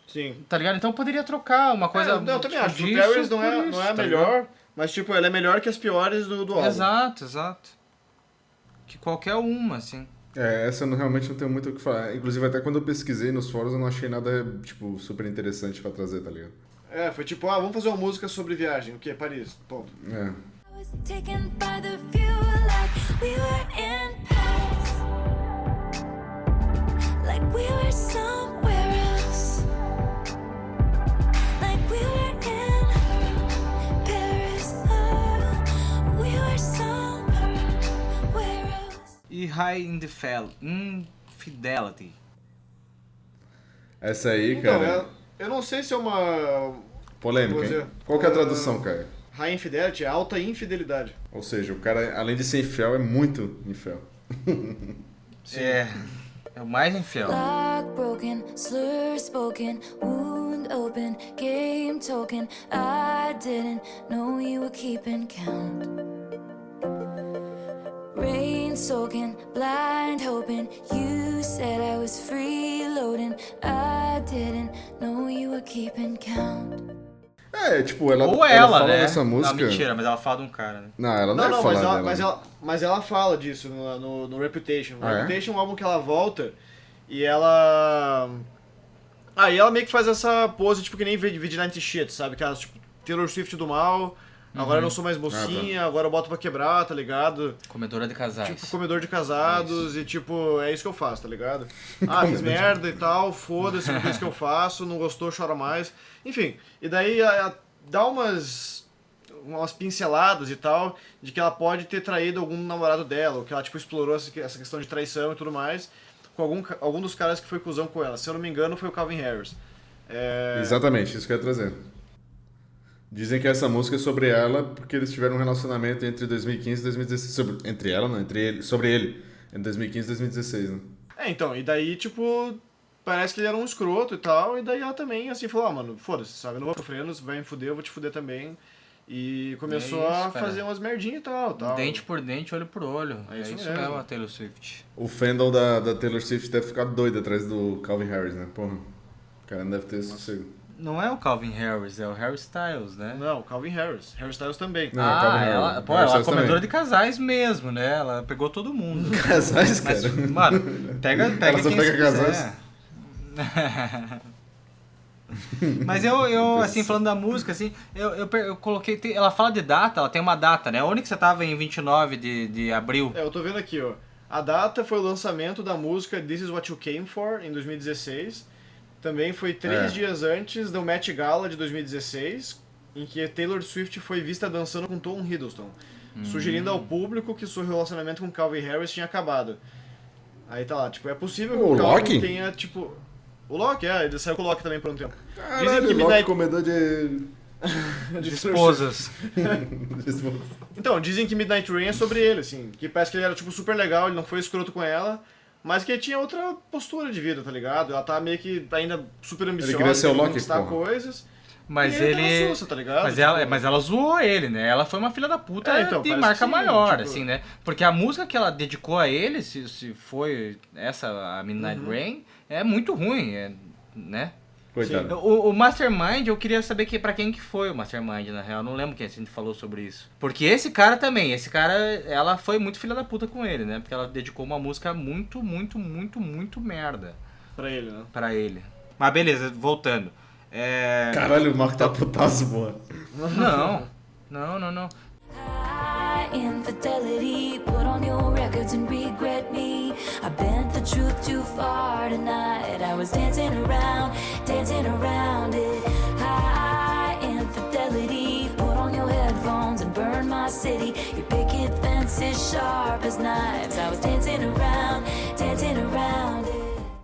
sim. Tá ligado? Então poderia trocar uma coisa. É, não, eu também tipo, acho. O disso Paris não por é, isso, não é a tá melhor, mas tipo, ela é melhor que as piores do, do ligado? álbum. Exato, exato. Que qualquer uma, assim. É, essa eu não- realmente não tenho muito o que falar. Inclusive, até quando eu pesquisei nos fóruns, eu não achei nada, tipo, super interessante pra trazer, tá ligado? É, foi tipo, ah, vamos fazer uma música sobre viagem. O quê? Paris. Ponto. É. I was taken by the view like we were in Paris. Like we were somewhere else. Like we were in Paris. Oh, we were somewhere else. E High Indifel- Infidelity. Essa aí, Então, cara, é- eu não sei se é uma polêmica? Qual que é a tradução, cara? High infidelity, é alta infidelidade. Ou seja, o cara, além de ser infiel, é muito infiel. É. É o mais infiel. Lock broken, slur spoken, wound open, game token. I didn't know you were keeping count. Rain soaking, blind hoping. You said I was freeloading. I didn't know you were keeping count. É, tipo, ela, Ou ela ela, fala né? nessa música... Não, mentira, mas ela fala de um cara, né? Não, ela não, Não, deve não, falar mas ela, dela. mas, ela, mas ela fala disso no, no, no Reputation. O Ah, é? Reputation é um álbum que ela volta e ela. Aí ela meio que faz essa pose, tipo, que nem Vigilante Shit, sabe? Que tipo, Taylor Swift do mal, agora eu não sou mais mocinha, agora eu boto pra quebrar, tá ligado? Comedora de casais. Tipo, comedor de casados e tipo, é isso que eu faço, tá ligado? Ah, fiz merda e tal, foda-se, é isso que eu faço, não gostou, chora mais. Enfim, e daí a- a- dá umas umas pinceladas e tal, de que ela pode ter traído algum namorado dela, ou que ela tipo explorou essa que- essa questão de traição e tudo mais, com algum, algum dos caras que foi cuzão com ela. Se eu não me engano, foi o Calvin Harris. É... Exatamente, isso que eu ia trazer. Dizem que essa música é sobre ela porque eles tiveram um relacionamento entre 2015 e 2016. Sobre, entre ela, não, entre ele, sobre ele. Entre 2015 e 2016, né? É, então, e daí, tipo, parece que ele era um escroto e tal, e daí ela também, assim, falou, ah, mano, foda-se, sabe, eu não vou você vai me fuder, eu vou te fuder também. E começou É isso, a cara. fazer umas merdinhas e tal, tal. Dente por dente, olho por olho. É É isso isso, mesmo. mesmo, a Taylor Swift. O fandom da, da Taylor Swift deve ficar doido atrás do Calvin Harris, né? Porra. O cara não deve ter sossego. Não é o Calvin Harris, é o Harry Styles, né? Não, Calvin Harris, Harry Styles também. Não, ah, Calvin Harris. ela, pô, Harry ela é comedora também. de casais mesmo, né? Ela pegou todo mundo. Casais, Mas, cara. mano, pega, pega Ela só quem pega casais? Mas eu, eu, assim, falando da música, assim, eu, eu, eu coloquei. tem- Ela fala de data, ela tem uma data, né? Onde que você tava em 29 de, de abril? É, eu tô vendo aqui, ó. A data foi o lançamento da música This Is What You Came For, em 2016. Também foi três É. dias antes do Met Gala de 2016, em que Taylor Swift foi vista dançando com Tom Hiddleston, sugerindo ao público que seu relacionamento com Calvin Harris tinha acabado. Aí tá lá, tipo, é possível que O o Calvin Loki? tenha, tipo... O Loki, é, ele saiu com o Loki também por um tempo. Caralho, Dizem que Loki, Midnight- comedor de... De esposas. de esposas. Então, dizem que Midnight Rain é sobre ele, assim. Que parece que ele era, tipo, super legal, ele não foi escroto com ela. Mas que ele tinha outra postura de vida, tá ligado? Ela tá meio que ainda super ambiciosa, queria ser o Loki, conquistar porra. coisas. Mas e ele... ele. sussa, tá ligado? Mas Tipo, ela, mas ela zoou ele, né? Ela foi uma filha da puta É, então, de marca sim, maior, tipo- assim, né? Porque a música que ela dedicou a ele, se, se foi essa, a Midnight Uhum. Rain, é muito ruim, é, né? Coitado. O, o Mastermind, eu queria saber que, pra quem que foi o Mastermind, na real. Eu não lembro quem a gente falou sobre isso. Porque esse cara também, esse cara, ela foi muito filha da puta com ele, né? Porque ela dedicou uma música muito, muito, muito, muito merda Pra ele, né? pra ele. Mas beleza, voltando. É... Caralho, o Marco tá putaço, porra. Não, não, não, não. High infidelity, put on your records and regret me. I bent the truth too far tonight. I was dancing around, dancing around it. High infidelity, put on your headphones and burn my city. Your picket fences sharp as knives. I was dancing around, dancing around it.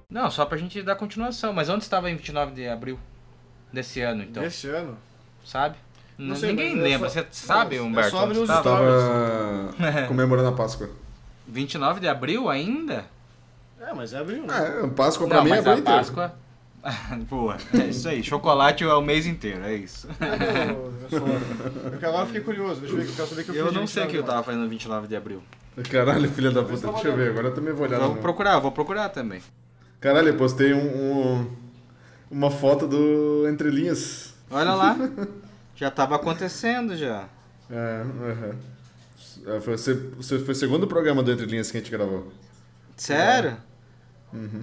Não, só pra gente dar continuação. Mas onde estava em 29 de abril desse ano, então? Desse ano. Sabe? Não sei, Ninguém é lembra. só- Você sabe, é Humberto? só os estava? Tava comemorando a Páscoa. 29 de abril ainda? É, mas é abril, né? É, Páscoa pra Não, mim é mas bem a inteiro. Páscoa... Boa, é isso aí. Chocolate é o mês inteiro, é isso. Eu, eu só- Porque agora eu fiquei curioso, deixa eu ver, eu quero saber o que eu, Eu não sei o que eu 29 tava fazendo no 29 de abril. Caralho, filha da puta, deixa eu ver, agora eu também vou olhar. No- procurar, vou procurar também. Caralho, eu postei um, um- uma foto do Entre Linhas. Olha lá. Já tava acontecendo já. É. É, Foi, o se- foi o segundo programa do Entre Linhas que a gente gravou. Sério?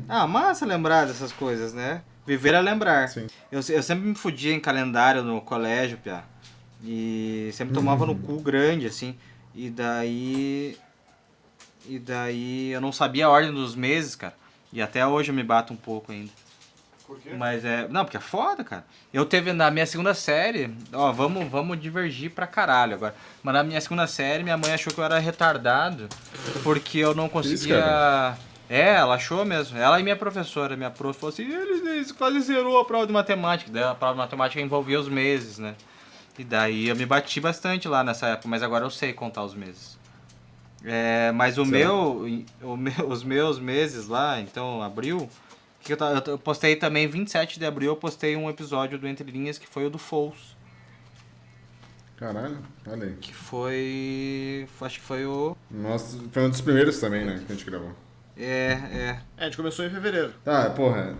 Ah, massa lembrar dessas coisas, né? Viver é lembrar. Sim. Eu, eu sempre me fudia em calendário no colégio, Pia. E sempre tomava no cu grande, assim. E daí. E daí eu não sabia a ordem dos meses, cara. E até hoje eu me bato um pouco ainda. Por quê? Mas é. Não, porque é foda, cara. Eu teve na minha segunda série. Ó, vamos, vamos divergir pra caralho agora. Mas na minha segunda série, minha mãe achou que eu era retardado. Porque eu não conseguia. cara? é, ela achou mesmo. Ela e minha professora. Minha prof falou assim: eles, eles quase zerou a prova de matemática. Daí a prova de matemática envolvia os meses, né? E daí eu me bati bastante lá nessa época, mas agora eu sei contar os meses. É, mas o meu, o meu, os meus meses lá, então abril, que eu, eu postei também 27 de abril, eu postei um episódio do Entre Linhas que foi o do Fous, Caralho, olha aí. que foi, acho que foi o Nossa, foi um dos primeiros também, né, que a gente gravou. é, é. É, a gente começou em fevereiro. Ah, porra,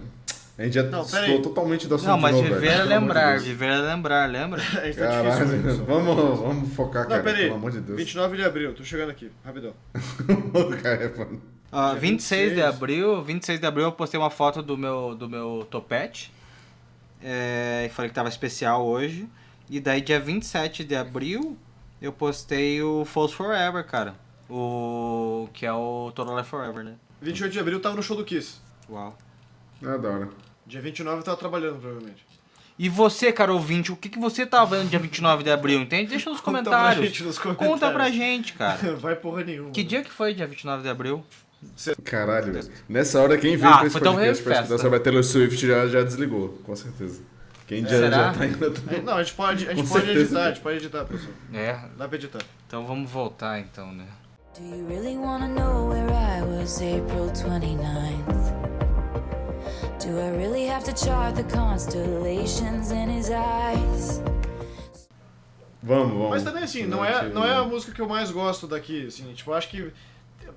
a gente já Não, estou totalmente do assunto Não, mas de novo, viver velho, é de lembrar, Deus. viver é lembrar, lembra? A gente tá difícil com Caralho, isso. vamos, vamos focar, Não, cara, pera aí. pelo amor de Deus. 29 de abril, tô chegando aqui, rapidão. cara, é mano. Ó, Dia 26 de 26. abril, 26 de abril eu postei uma foto do meu, do meu topete. É, e falei que tava especial hoje. E daí dia 27 de abril eu postei o Falls Forever, cara. O. que é o Total Life Forever, né? 28 de abril tava no show do Kiss. Uau. É da hora. Dia 29 eu tava trabalhando, provavelmente. E você, cara ouvinte, o que, que você tava vendo dia 29 de abril, entende? Deixa nos Conta pra comentários. gente nos comentários. Conta pra gente, cara. Vai porra nenhuma. Que dia que foi dia 29 de abril? Caralho. Nessa hora, quem veio Ah, pra esse foi tão podcast pra festa. escutar sobre a Taylor Swift já, já desligou, com certeza. Quem já, já tá indo... É, Não, a gente pode, a gente pode editar, a gente pode editar, pessoal. É, Dá pra editar. então vamos voltar então, né? Do you really wanna know where I was April 29th? Do I really have to chart the constellations in his eyes? Vamos, vamos. Mas também assim, não é, não é a música que eu mais gosto daqui, assim, tipo, eu acho que.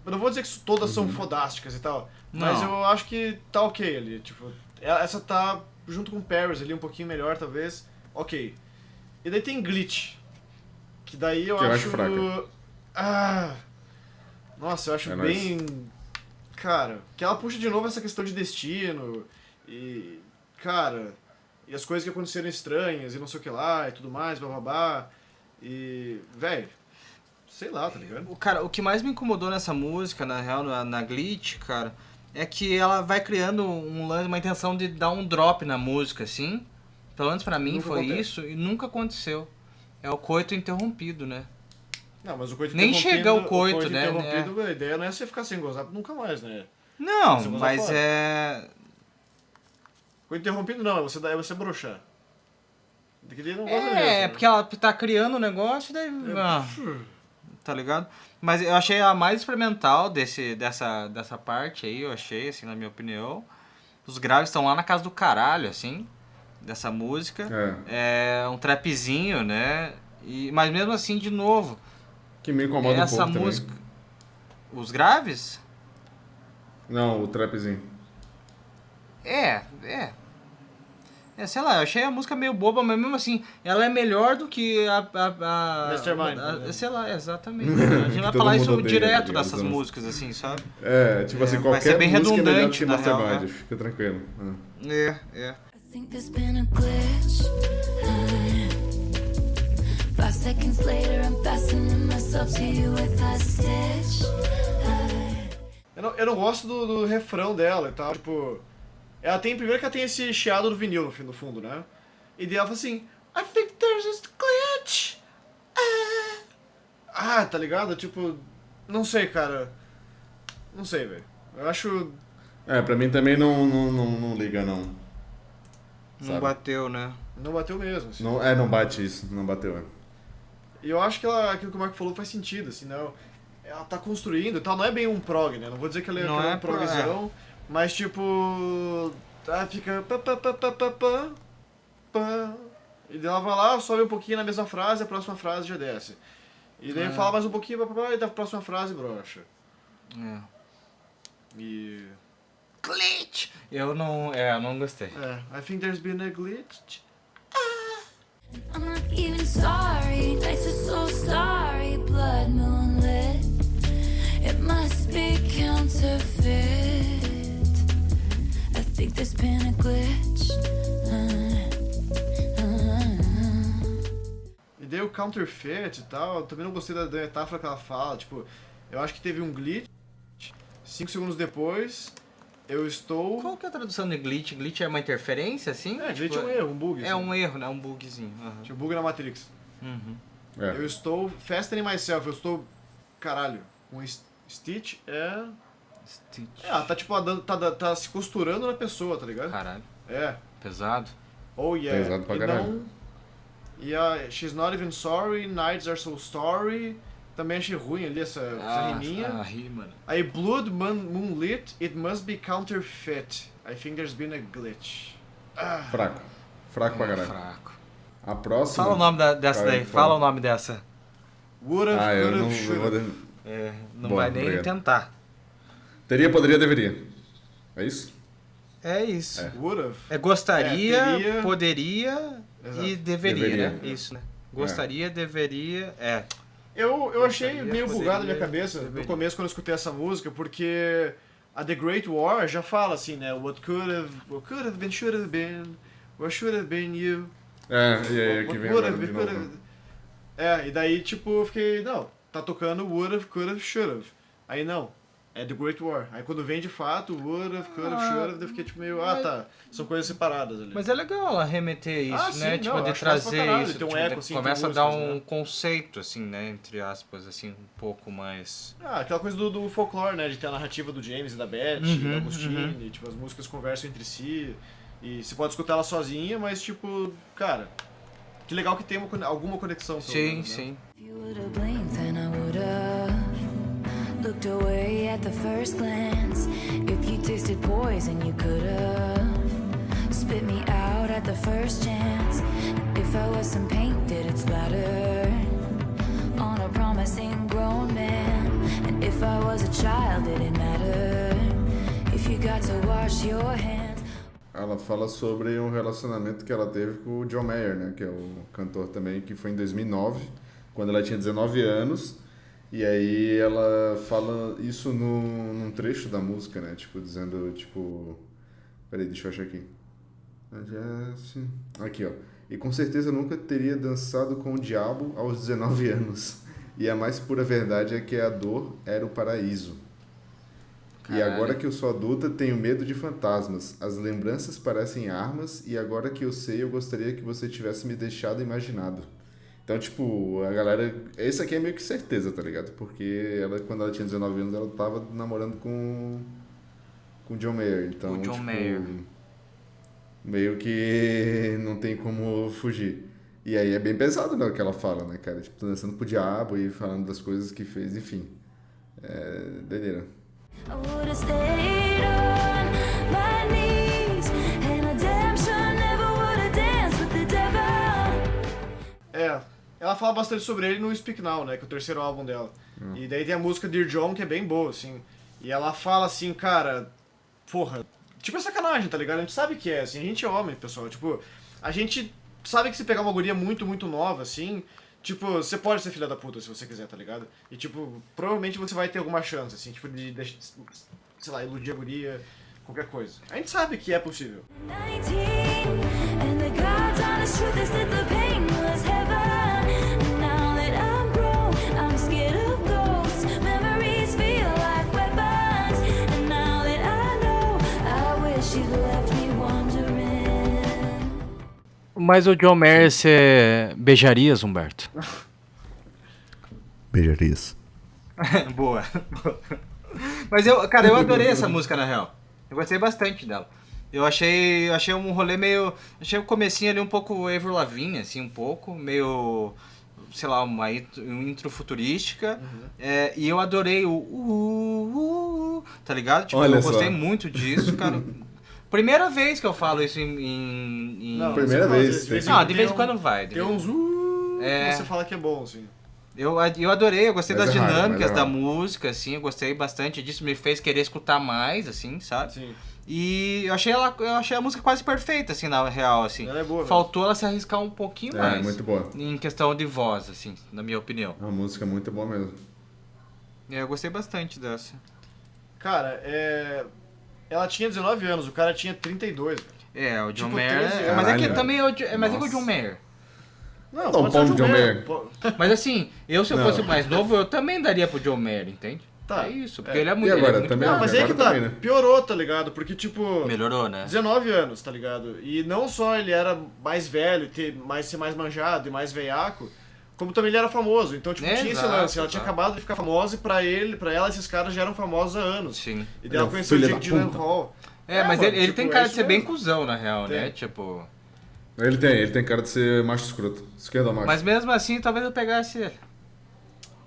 Eu não vou dizer que todas são fodásticas e tal, mas Não. eu acho que tá ok ali, tipo, essa tá junto com Paris ali um pouquinho melhor, talvez, ok. E daí tem Glitch, que daí eu Que eu acho. acho fraca. Ah! Nossa, eu acho É bem. Cara, que ela puxa de novo essa questão de destino e. Cara, e as coisas que aconteceram estranhas e não sei o que lá e tudo mais, bababá. E. Velho, sei lá, tá ligado? O cara, o que mais me incomodou nessa música, na real, na, na Glitch, cara, é que ela vai criando um lance, uma intenção de dar um drop na música, assim. Pelo menos pra mim Nunca foi acontece. isso e nunca aconteceu. É o coito interrompido, né? Não, mas o coito Nem chega o coito, né, interrompido, a ideia não é você ficar sem gozar nunca mais, né? Não, mas fora. é. Coito interrompido não, é você, é você broxar. Não goza mesmo. É, né? porque ela tá criando um negócio e daí. ah, tá ligado? Mas eu achei a mais experimental desse, dessa, dessa parte aí, eu achei, assim, na minha opinião. Os graves estão lá na casa do caralho, assim, dessa música. É, É um trapzinho, né? E, mas mesmo assim, de novo, que me incomoda essa um pouco música. Os graves? também. Não, o trapzinho. É, é. É, sei lá, eu achei a música meio boba, mas mesmo assim, ela é melhor do que a. a, a Mastermind, a- né? sei lá, exatamente. A gente vai falar isso odeia, direto dessas Então- músicas, assim, sabe? É, tipo É, assim, vai qualquer ser bem música é melhor do redundante, que na real, Mastermind, né? fica tranquilo. Ah. É, é. I think there's been a glitch. Five seconds later, I'm fastening myself to you with a stitch. Eu não, eu não gosto do, do refrão dela e tal. Tipo, ela tem. Primeiro que ela tem esse chiado do vinil no, fundo, né? E daí ela fala assim: I think there's a glitch. Ah, ah tá ligado? Tipo, não sei, cara. Não sei, velho. Eu acho. É, pra mim também não, não, não, não liga, não. Não Sabe? bateu, né? Não bateu mesmo. Assim. não. É, não bate isso, não bateu. É. E eu acho que ela, aquilo que o Marco falou faz sentido, assim, não. Ela tá construindo e tal, não é bem um prog, né? Não vou dizer que ela é, Não que ela é é um pro- progzão, mas tipo. Tá, fica. Pá, pá, pá, pá, pá, pá, pá. E daí ela vai lá, sobe um pouquinho na mesma frase, a próxima frase já desce. E daí É. fala mais um pouquinho, blá, blá, blá, e da próxima frase, brocha. É. E... Glitch! Eu não. É, eu não gostei. É, I think there's been a glitch. I'm not even sorry. Nights are so starry, blood moonlit. It must be counterfeit. E daí o counterfeit e tal, eu também não gostei da, da metáfora que ela fala, tipo, eu acho que teve um glitch, cinco segundos depois, eu estou... Qual que é a tradução de glitch? Glitch é uma interferência, assim? É, glitch Tipo, é um erro, um bug. É assim. um erro, né? Um bugzinho. aham. Tipo, bug na Matrix. Uhum. É. Eu estou fastening myself, eu estou, caralho, com s- Stitch é... Stitch. É, ela tá tipo, ela tá, tá, se costurando na pessoa, tá ligado? Caralho. É. Pesado. Oh yeah. Pesado pra e caralho. não... E a She's Not Even Sorry, Nights Are So Story, também achei ruim ali essa, essa riminha. ah, rima. Aí Blood Moon, Moonlit, It Must Be Counterfeit. I think there's been a glitch. Ah, Fraco. Fraco pra É, caralho. fraco. A próxima. Fala o nome da- dessa Vai, daí. fala. Fala o nome dessa. would've, Ah, eu could've, não eu vou. should've. de- É, não Boa, vai nem obrigado. tentar. Teria, poderia, deveria. É isso? É isso. É. Would've. É gostaria, É, teria- poderia Exato. e deveria, Deveria. né? Isso, né? Gostaria, deveria, é. Eu, eu achei Gostaria, meio bugado na minha cabeça no deveria. começo quando eu escutei essa música, porque a The Great War já fala assim, né? What could have, what could have been, should have been, what should have been you. É, e aí what aqui vem would agora have, could have. É, e daí tipo eu fiquei, não, tá tocando would have, could have, should have. Aí não, é The Great War. Aí quando vem de fato, would have, could have, Ah, should have, eu fiquei tipo meio, ah tá, são coisas separadas ali. Mas é legal ela remeter isso, Ah, né? sim, tipo, não, de trazer isso. tem um tipo, eco, assim, começa a dar músicas, um né? conceito, assim, né? Entre aspas, assim, um pouco mais. Ah, aquela coisa do, do folclore, né? De ter a narrativa do James e da Beth, Uhum, da Agostini, tipo, as músicas conversam entre si. E você pode escutar ela sozinha, mas tipo, cara, que legal que tem uma, alguma conexão. Sim, menos, né? sim. If looked away at the first glance. If you tasted poison, you could've spit me out at the first chance. If I splatter on a promising grown man? And if I was a child, matter? If you got to wash your hands. Ela fala sobre um relacionamento que ela teve com o John Mayer, né? Que é o cantor também, que foi em 2009, quando ela tinha 19 anos. E aí ela fala isso no, num trecho da música, né? Tipo, dizendo, tipo... Peraí, deixa eu achar aqui. Aqui, ó. E com certeza nunca teria dançado com o diabo aos 19 anos. E a mais pura verdade é que a dor era o paraíso. E Caralho. agora que eu sou adulta, tenho medo de fantasmas. As lembranças parecem armas, e agora que eu sei, eu gostaria que você tivesse me deixado imaginado. Então, tipo, a galera. Esse aqui é meio que certeza, tá ligado? Porque ela, quando ela tinha 19 anos, ela tava namorando com. com o John Mayer. Então, O John tipo, Mayer. Meio que não tem como fugir. E aí é bem pesado, né, o que ela fala, né, cara? Tipo, tá dançando pro diabo e falando das coisas que fez, enfim. É. doideira. É, ela fala bastante sobre ele no Speak Now, né? Que é o terceiro álbum dela. E daí tem a música Dear John, que é bem boa, assim. E ela fala assim, cara, porra, tipo é sacanagem, tá ligado? A gente sabe que é, assim, a gente é homem, pessoal. Tipo, a gente sabe que se pegar uma guria muito, muito nova, assim, tipo, você pode ser filha da puta se você quiser, tá ligado? E, tipo, provavelmente você vai ter alguma chance, assim, tipo, de, de sei lá, iludir a guria, qualquer coisa. A gente sabe que é possível. 19, Mas o John Mayer, você beijarias, Humberto? Beijarias. Boa. Mas eu, cara, eu adorei essa música na real. Eu gostei bastante dela. Eu achei, eu achei um rolê meio, achei o comecinho ali um pouco Avril Lavigne, assim, um pouco, meio, sei lá, uma intro, um intro futurística. É, e eu adorei o uh, uh, uh, tá ligado? Tipo, Olha eu só. gostei muito disso, cara. Primeira vez que eu falo isso em, em, em- Não, Primeira fala, vez, de vez em tem Não, quando de vez em tem um- quando vai. de Tem uns uh, É. você fala que é bom, assim. Eu, eu adorei, eu gostei Mas das é raro, dinâmicas é da música, assim, eu gostei bastante disso, me fez querer escutar mais, assim, sabe? Sim. E eu achei, ela, eu achei a música quase perfeita, assim, na real, assim. Ela é boa. mesmo. Faltou ela se arriscar um pouquinho É, mais. muito boa. Em questão de voz, assim, na minha opinião. A música é muito boa mesmo. É, Eu gostei bastante dessa. Cara, é... ela tinha 19 anos, o cara tinha 32. velho. É, o John Tipo, Mayer. 13 é- Mas é que também é o, é, mas é que o. John Mayer. Não, Não, pode ser o John John Mayer. Mas assim, eu se eu Não. fosse mais novo, eu também daria pro John Mayer, entende? Tá. É isso, porque É. ele é muito. E agora, é muito também-. Não, mas aí que tá, também, né? piorou, tá ligado? Porque, tipo, Melhorou, né? 19 anos, tá ligado? E não só ele era mais velho, ter mais, ser mais manjado e mais veiaco, como também ele era famoso. Então, tipo, É, tinha esse lance. Ela tinha acabado de ficar famosa e pra ele, pra ela, esses caras já eram famosos há anos. Sim. E daí ela Ele é um conheceu o Jake. Gyllenhaal. É, É, mas mano, ele, ele tipo, tem é cara de isso ser bem mesmo. cuzão, na real, né? Tem. Tipo. Ele tem, ele tem cara de ser macho escroto. Esquerda macho. Mas mesmo assim, talvez eu pegasse ele.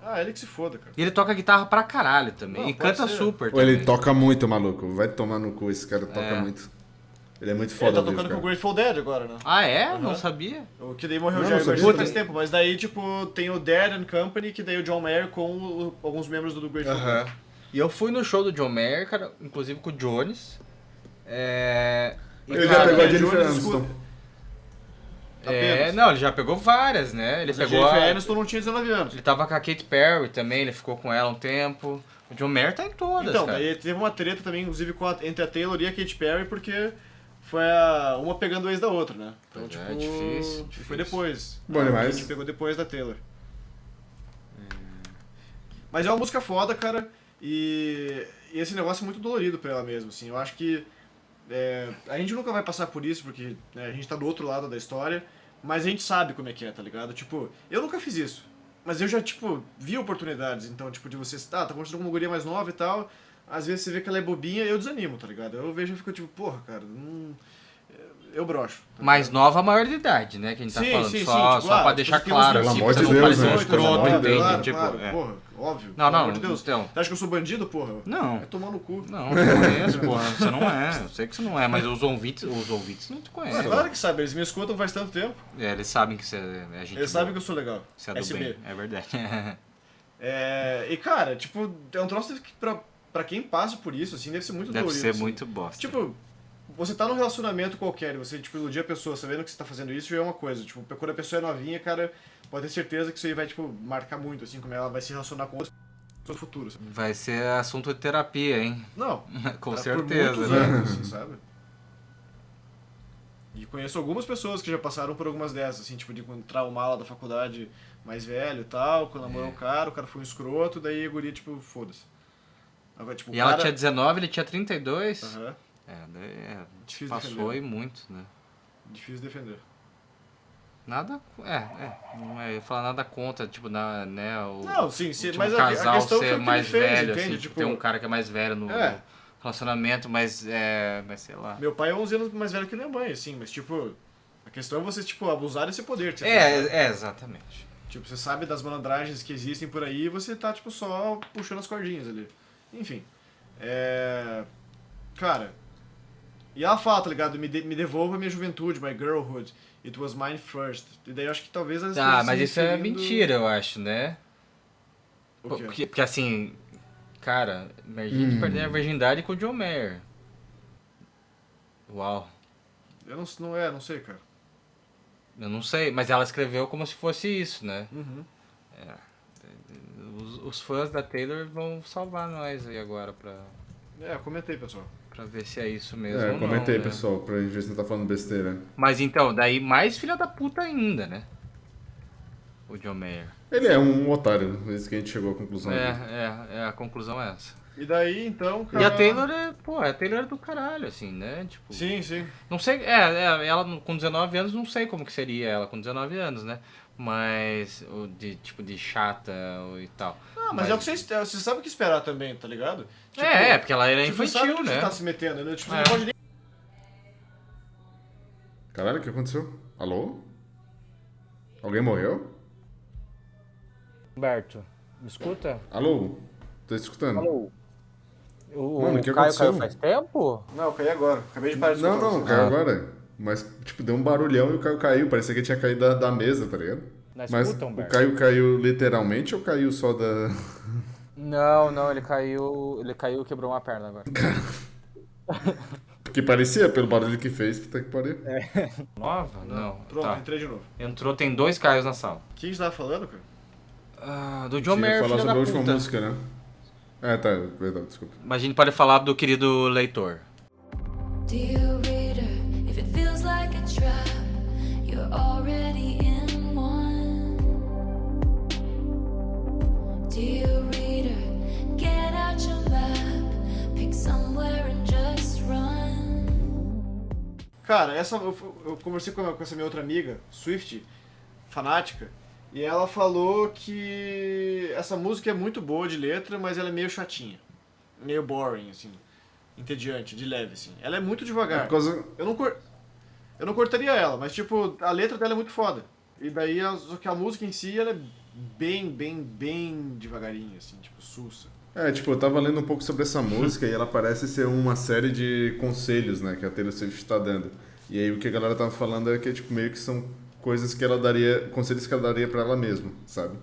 Ah, ele que se foda, cara. E ele toca guitarra pra caralho também. Não, e canta ser. super Ou ele também. toca muito, maluco. Vai tomar no cu, esse cara toca É. muito. Ele é muito Ele foda tá ao vivo, tocando com o. Grateful Dead agora, né? Ah, é? Não Aham. sabia. O que daí morreu Não, o não Jerry faz tempo, mas daí, tipo, tem o Dead and Company, que daí o John Mayer com o- alguns membros do Grateful Dead. E eu fui no show do John Mayer, cara, inclusive com o Jones. É. Ele já pegou a Jones Jennifer Aniston. É, apenas. não, ele já pegou várias, né? Ele Mas a pegou. Jennifer A... Aniston não tinha 19 anos. Ele tava com a Kate Perry também, ele ficou com ela um tempo. O John Mayer tá em todas, Então, cara. daí teve uma treta também, inclusive, com a- entre a Taylor e a Katy Perry, porque foi a, uma pegando o ex da outra, né? Então, Pois é, tipo, difícil, e Foi difícil. depois. Bom a demais. Katy pegou depois da Taylor. Mas é uma música foda, cara, e, e esse negócio é muito dolorido pra ela mesmo, assim. Eu acho que é, a gente nunca vai passar por isso, porque né, a gente tá do outro lado da história, mas a gente sabe como é que é, tá ligado? Tipo, eu nunca fiz isso. Mas eu já, tipo, vi oportunidades, então, tipo, de você, tá, tá construindo uma guria mais nova e tal, às vezes você vê que ela é bobinha e eu desanimo, tá ligado? Eu vejo e fico tipo, porra, cara, não... eu broxo. tá Mais nova, maior de idade, né? Que a gente tá Sim, falando. sim, só sim, tipo, só ah, pra deixar claro, assim, pra de não Deus, parecer né? um escroto, entende? Claro, tipo, claro, é. porra, óbvio. Não, não, amor de Deus. então. Você acha que eu sou bandido, porra? Não. Vai tomar no cu. Não, eu te conheço, porra. Você não é. Eu sei que você não é, mas os ouvintes, os ouvintes não te conhecem. Claro que sabe, eles me escutam faz tanto tempo. É, eles sabem que você é a gente. Eles sabem que eu sou legal. você é do SB. bem. É verdade. É, e cara, tipo, é um troço que pra, pra quem passa por isso, assim, deve ser muito Deve dolorido. ser assim. muito bosta. Tipo, você tá num relacionamento qualquer e você, tipo, iludir a pessoa sabendo que você tá fazendo isso já é uma coisa. Tipo, quando a pessoa é novinha, cara, pode ter certeza que isso aí vai, tipo, marcar muito, assim, como ela vai se relacionar com outras pessoas no futuro. sabe? Vai ser assunto de terapia, hein? Não, Com Pra- certeza, Por né? anos, assim, sabe? E conheço algumas pessoas que já passaram por algumas dessas, assim, tipo, de encontrar o mala da faculdade mais velho e tal, quando namorou É. um cara, o cara foi um escroto, daí a guria, tipo, foda-se. Agora, tipo, E ela cara... tinha 19, ele tinha 32. Aham, É, daí é, Difícil passou defender. e muito, né? difícil defender. Nada. É, é. Não é falar nada contra, tipo, na, né? O, Não, sim, sim, tipo, mas um a, casal questão ser que mais fez, velho, entende? assim, tipo, tipo, ter um cara que é mais velho no, É. no relacionamento, mas é. Mas sei lá. meu pai é 11 anos mais velho que minha mãe, assim, mas, tipo, a questão é você, tipo, abusar desse poder. você sabe? É, é, exatamente. Tipo, você sabe das malandragens que existem por aí e você tá, tipo, só puxando as cordinhas ali. Enfim. É. Cara. E ela fala, tá ligado? Me, de- me devolva minha juventude, my girlhood. It was mine first. E daí eu acho que talvez as Ah, mas isso é mentira, eu acho, né? O quê? Porque, porque assim, cara, imagina Hum. perder a virgindade com o John Mayer. Uau. Eu não, não é, não sei, cara. Eu não sei, mas ela escreveu como se fosse isso, né? Uhum. Os, os fãs da Taylor vão salvar nós aí agora pra, É, eu comentei, pessoal. pra ver se é isso mesmo. É, ou comentei, não, né? pessoal, pra gente ver se não tá falando besteira. Mas então, daí mais filha da puta ainda, né? O John Mayer. Ele é um otário, é isso que a gente chegou à conclusão. É, é, é, a conclusão é essa. E daí, então, cara... E a Taylor é, pô, a Taylor é do caralho, assim, né? Tipo, Sim, sim. Não sei, é, é, ela com 19 anos, não sei como que seria ela com 19 anos, né? Mas, o de, tipo, de chata e tal. Ah, mas, é o que você, você sabe o que esperar também, tá ligado? Tipo, é, é, porque ela era tipo, você sabe infantil, que né? você tá se metendo, né? Tipo, você É. não pode nem... Caralho, o que aconteceu? Alô? Alguém morreu? Humberto, me escuta? Alô? Tô escutando? Alô? O, Mano, o o que Caio aconteceu? caiu faz tempo? Não, eu caí agora. Acabei de parar de Não, não, você. caiu Ah. agora. Mas, tipo, deu um barulhão e o Caio caiu. Parecia que ele tinha caído da, da mesa, tá ligado? Na Mas o. Caio caiu literalmente ou caiu só da. Não, não, ele caiu. Ele caiu e quebrou uma perna agora. Porque parecia, pelo barulho que fez, puta que pariu. Nova? Não. Pronto, Tá. entrei de novo. Entrou, tem dois Caios na sala. O que a gente tava falando, cara? Ah, do John Mayer, falar sobre da a última puta. música, né? É, tá, verdade, desculpa. Mas a gente pode falar do querido leitor. Dear Cara, essa, eu, eu conversei com, com essa minha outra amiga, Swift, fanática, e ela falou que essa música é muito boa de letra, mas ela é meio chatinha. Meio boring, assim. Entediante, de leve, assim. Ela é muito É devagar. por causa. Eu não, cor... eu não cortaria ela, mas tipo, a letra dela é muito foda. E daí a, só que a música em si, ela é bem, bem, bem devagarinho, assim, tipo, sussa. É, tipo, eu tava lendo um pouco sobre essa música e ela parece ser uma série de conselhos, né, que a Taylor Swift tá dando. E aí o que a galera tava falando é que, tipo, meio que são coisas que ela daria, conselhos que ela daria pra ela mesma, sabe?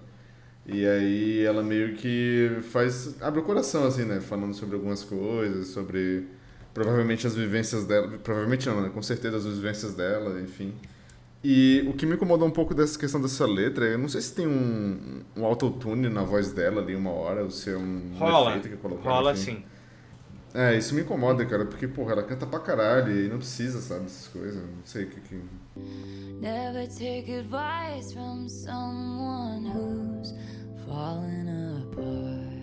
E aí ela meio que faz, abre o coração, assim, né, falando sobre algumas coisas, sobre provavelmente as vivências dela, provavelmente não, né, com certeza as vivências dela, enfim. E o que me incomodou um pouco dessa questão dessa letra, eu não sei se tem um, um autotune na voz dela ali uma hora, ou se é um Rola. efeito que colocaram, Rola sim. É, isso me incomoda, cara, porque, porra, ela canta pra caralho e não precisa, sabe, essas coisas. Não sei o que que... Never take advice from someone who's falling apart.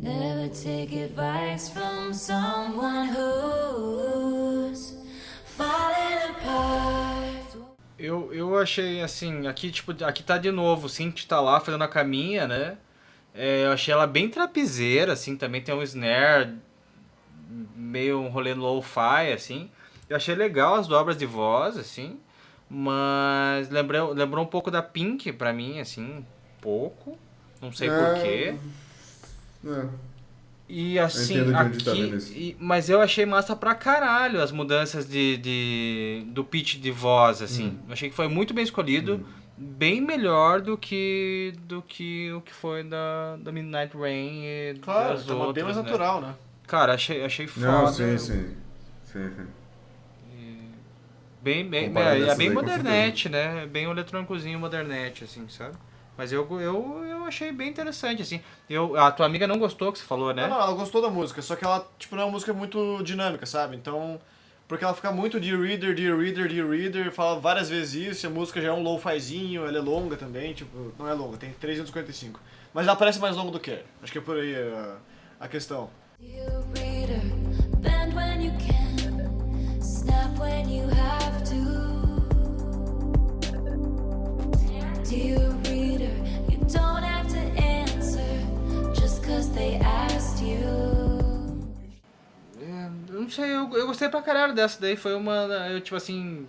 Never take advice from someone who's. Eu, eu achei assim, aqui tipo, aqui tá de novo, o Cinti tá lá fazendo a caminha, né? É, eu achei ela bem trapiseira, assim, também tem um snare, meio um rolê low-fi, assim. Eu achei legal as dobras de voz, assim, mas lembrou, lembrou um pouco da Pink pra mim, assim, um pouco, não sei É, porquê. É. E assim, entendo de onde tá aqui, vendo isso. e- mas eu achei massa pra caralho as mudanças de, de do pitch de voz, assim. Hum. Achei que foi muito bem escolhido, bem melhor do que do que o que foi da, da Midnight Rain e Claro, das tá uma bem outras, mais né? natural, né? Cara, achei, achei foda. Não, sim, sim. Sim, sim. Bem, bem, é, é bem modernete, né? É Bem um eletrônicozinho modernete, assim, sabe? Mas eu, eu, eu achei bem interessante, assim. Eu, a tua amiga não gostou que você falou, né? Não, não, ela gostou da música, só que ela, tipo, não é uma música muito dinâmica, sabe? Então, porque ela fica muito de reader, de reader, de reader, fala várias vezes isso, e a música já é um low-fizinho, ela é longa também, tipo, não é longa, tem 355. Mas ela parece mais longa do que é. Acho que é por aí a, a questão. When you não sei, eu, eu gostei pra caralho dessa daí. Foi uma. Eu, tipo assim.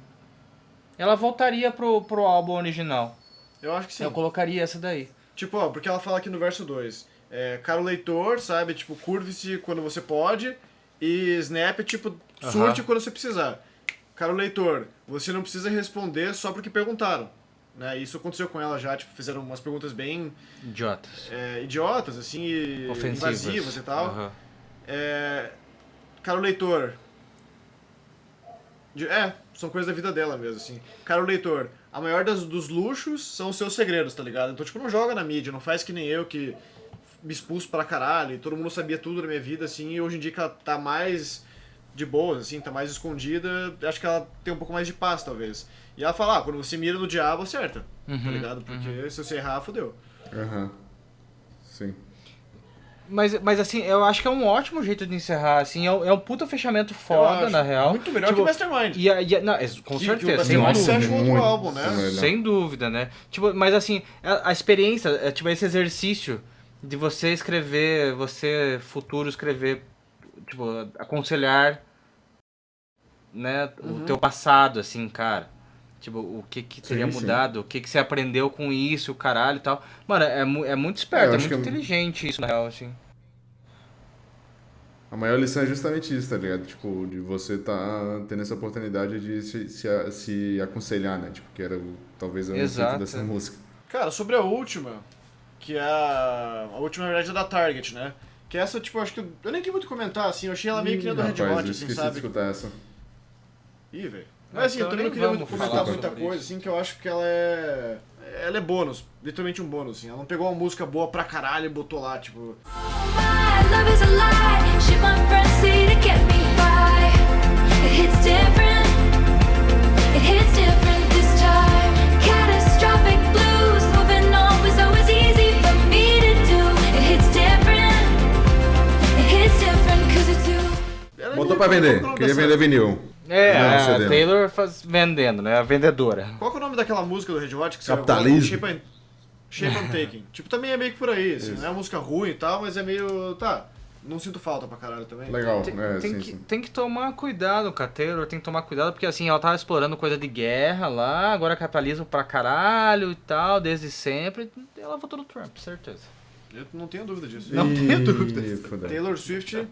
Ela voltaria pro, pro álbum original. Eu acho que sim. Eu colocaria essa daí. Tipo, ó, porque ela fala aqui no verso 2. É, caro leitor, sabe? Tipo, curve-se quando você pode. E snap, tipo, surte quando você precisar. Caro leitor, você não precisa responder só porque perguntaram. Né? Isso aconteceu com ela já, tipo, fizeram umas perguntas bem Idiotas. é, idiotas, assim, e Ofensivas. invasivas e tal. Aham. É, caro leitor. de- é, são coisas da vida dela mesmo, assim. Caro leitor, a maior das, dos luxos são os seus segredos, tá ligado? Então, tipo, não joga na mídia, não faz que nem eu que me expulso pra caralho e todo mundo sabia tudo da minha vida, assim, e hoje em dia que ela tá mais de boa, assim, tá mais escondida, acho que ela tem um pouco mais de paz, talvez. E ela fala, ah, quando você mira no diabo, acerta, tá Uhum, ligado? Porque se você errar, fodeu. Aham. Sim. Mas, mas assim, eu acho que é um ótimo jeito de encerrar, assim, é um, é um puta fechamento foda, na real. Muito melhor Tipo, que o Mastermind. E, a- e a- não, é, com Que- que o certeza, sem Mastermind dúvida. Muito álbum, né? melhor. Sem dúvida, né? Tipo, mas assim, a, a experiência, é, tipo, esse exercício de você escrever, você futuro escrever, tipo, aconselhar, né, o teu passado, assim, cara. Tipo, o que que teria Sim, sim. mudado, o que que você aprendeu com isso, o caralho e tal. Mano, é, é muito esperto, É, eu é, muito é- inteligente isso, na real, assim. A maior lição é justamente isso, tá ligado? Tipo, de você tá tendo essa oportunidade de se, se, a- se aconselhar, né? Tipo, que era o, talvez o intuito Exato. dessa música. Cara, sobre a última, que é a, a última, na verdade, é da Target, né? Que essa, tipo, eu acho que eu, eu nem tenho muito comentar, assim, eu achei ela meio que nem a do Red eu Hot, assim, esqueci de sabe? escutar essa. Ih, velho. Mas assim, então, eu também não queria muito comentar muita coisa, assim, que eu acho que ela é. Ela é bônus, literalmente um bônus, assim. Ela não pegou uma música boa pra caralho e botou lá, tipo. É botou pra vender, queria vender vinil. É, a CD. Taylor faz, vendendo, né? A vendedora. Qual que é o nome daquela música do Red Hot que saiu Capitalismo. Shape, and, Shape and Taking. tipo, também é meio que por aí, assim. Não é uma música ruim e tal, mas é meio. Tá. Não sinto falta pra caralho também. Legal, Tem, é, tem sim, que, sim. tem que tomar cuidado com a Taylor, tem que tomar cuidado, porque assim, ela tava explorando coisa de guerra lá, agora capitalismo pra caralho e tal, desde sempre. Ela votou no Trump, certeza. Eu não tenho dúvida disso. Não tenho fudeu. Taylor Swift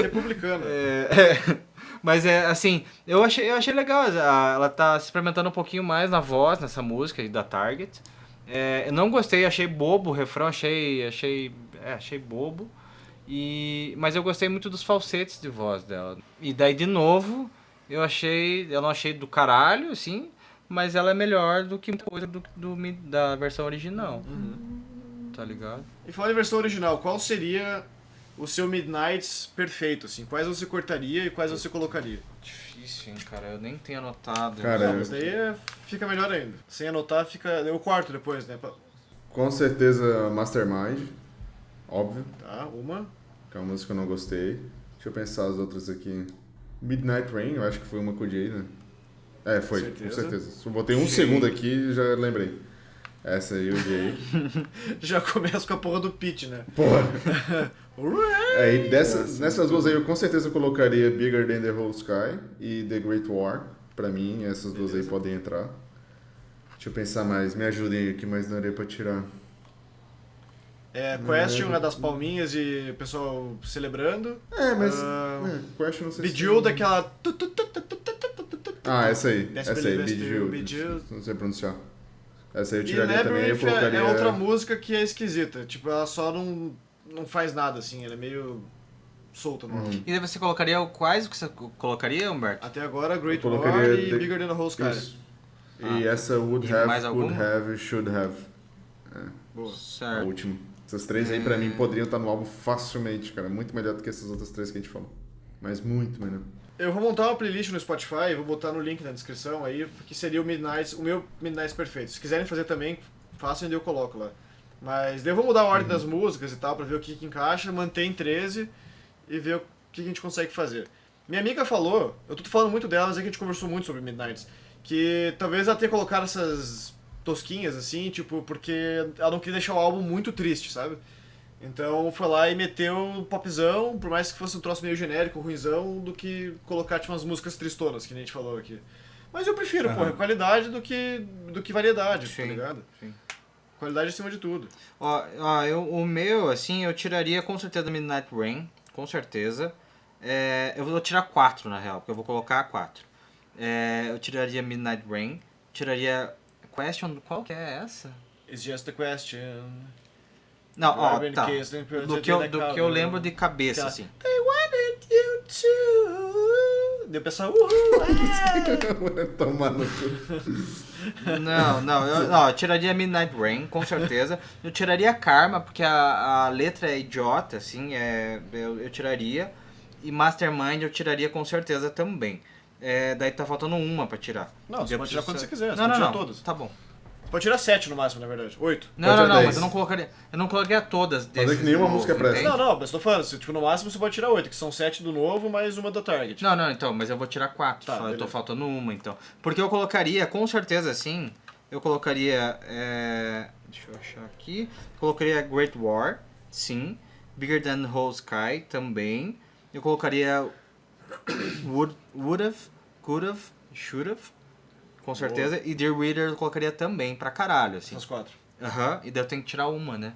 republicana. É, é, mas é assim, eu achei, eu achei legal. Ela tá se experimentando um pouquinho mais na voz nessa música aí da Target. É, eu não gostei, achei bobo o refrão, achei. achei. É, achei bobo. E, mas eu gostei muito dos falsetes de voz dela. E daí, de novo, eu achei. Eu não achei do caralho, assim, mas ela é melhor do que muita coisa do, do da versão original. Tá ligado? E falando em versão original, qual seria o seu Midnights perfeito, assim? Quais você cortaria e quais você colocaria? Difícil, hein, cara. Eu nem tenho anotado. Cara, Não, mas daí é- fica melhor ainda. Sem anotar, fica. Eu quarto depois, né? Pa- Com certeza Mastermind, óbvio, Tá, uma. que é uma música que eu não gostei. Deixa eu pensar as outras aqui. Midnight Rain, eu acho que foi uma com o Jay, né? É, foi, Certeza. com certeza. Eu botei um Jay. segundo aqui e já lembrei. Essa aí eu odiei. Já começa com a porra do Pete, né? Porra. aí, dessas, nessas duas aí eu com certeza colocaria Bigger Than The Whole Sky e The Great War. Pra mim, essas duas Beleza. aí podem entrar. Deixa eu pensar mais. Me ajudem aqui, mais daria pra tirar. É, Question, né, das palminhas e o pessoal celebrando. É, mas. Question não sei se. Tem... daquela. Ah, essa aí. Essa aí, Bejeweled. Não sei pronunciar. Essa aí eu E tiraria também, eu é, colocaria... é outra música que é esquisita. Tipo, ela só não, não faz nada, assim. Ela é meio solta no álbum. E daí você colocaria o quais que você colocaria, Humberto? Até agora, Great War e The- Bigger Than the Whole Sky. Isso. E essa Would E Have, Could? Have, Should Have. Boa. A Certo. última. Essas três aí, pra mim, poderiam estar no álbum facilmente, cara. Muito melhor do que essas outras três que a gente falou. Mas muito melhor. Eu vou montar uma playlist no Spotify, vou botar no link na descrição aí, que seria o Midnight, o meu Midnight perfeito. Se quiserem fazer também, façam e eu coloco lá. Mas daí eu vou mudar a ordem das músicas e tal, pra ver o que, que encaixa, manter em 13 e ver o que, que a gente consegue fazer. Minha amiga falou, eu tô falando muito dela, mas é que a gente conversou muito sobre Midnights, que talvez ela tenha colocado essas tosquinhas assim, tipo, porque ela não queria deixar o álbum muito triste, sabe? Então foi lá e meteu popzão, por mais que fosse um troço meio genérico, ruizão, do que colocar tipo, umas músicas tristonas, que nem a gente falou aqui. Mas eu prefiro, porra, qualidade do que, do que variedade, tá Sim, ligado? sim. Qualidade acima de tudo. Ó, ó, eu, o meu, assim, eu tiraria com certeza Midnight Rain, com certeza. É, eu vou tirar quatro, na real, porque eu vou colocar quatro. É, eu tiraria Midnight Rain, tiraria Question, qual que é essa? It's just a question. Não, ó, tá. Do que, eu, do que eu lembro de cabeça, assim. They wanted you to. Deu pessoal, uhul. Tomar no cu. Não, não, eu, não, eu tiraria Midnight Rain, com certeza. Eu tiraria Karma, porque a, a letra é idiota, assim, é, eu, eu tiraria. E Mastermind eu tiraria com certeza também. É, daí tá faltando uma pra tirar. Não, você pode tirar quando você quiser, você Não, pode não, tirar não. todas. Tá bom. Pode tirar sete no máximo, na verdade. Oito. Não, Pode não, não, dez. mas eu não colocaria. Eu não colocaria todas desses que nenhuma música presta. entende? Não, não, mas tô falando, se, tipo, no máximo você pode tirar oito, que são sete do novo, mais uma da Target. Não, não, então, mas eu vou tirar quatro. Tá, só, eu tô faltando uma, então. Porque eu colocaria, com certeza, assim, eu colocaria. é, deixa eu achar aqui. Colocaria Great War, sim. Bigger Than the Whole Sky, também. Eu colocaria Would, would Have, Could Have, Should Have, com certeza. E Dear Reader eu colocaria também, pra caralho, assim. Essas quatro. Aham, e daí eu tenho que tirar uma, né?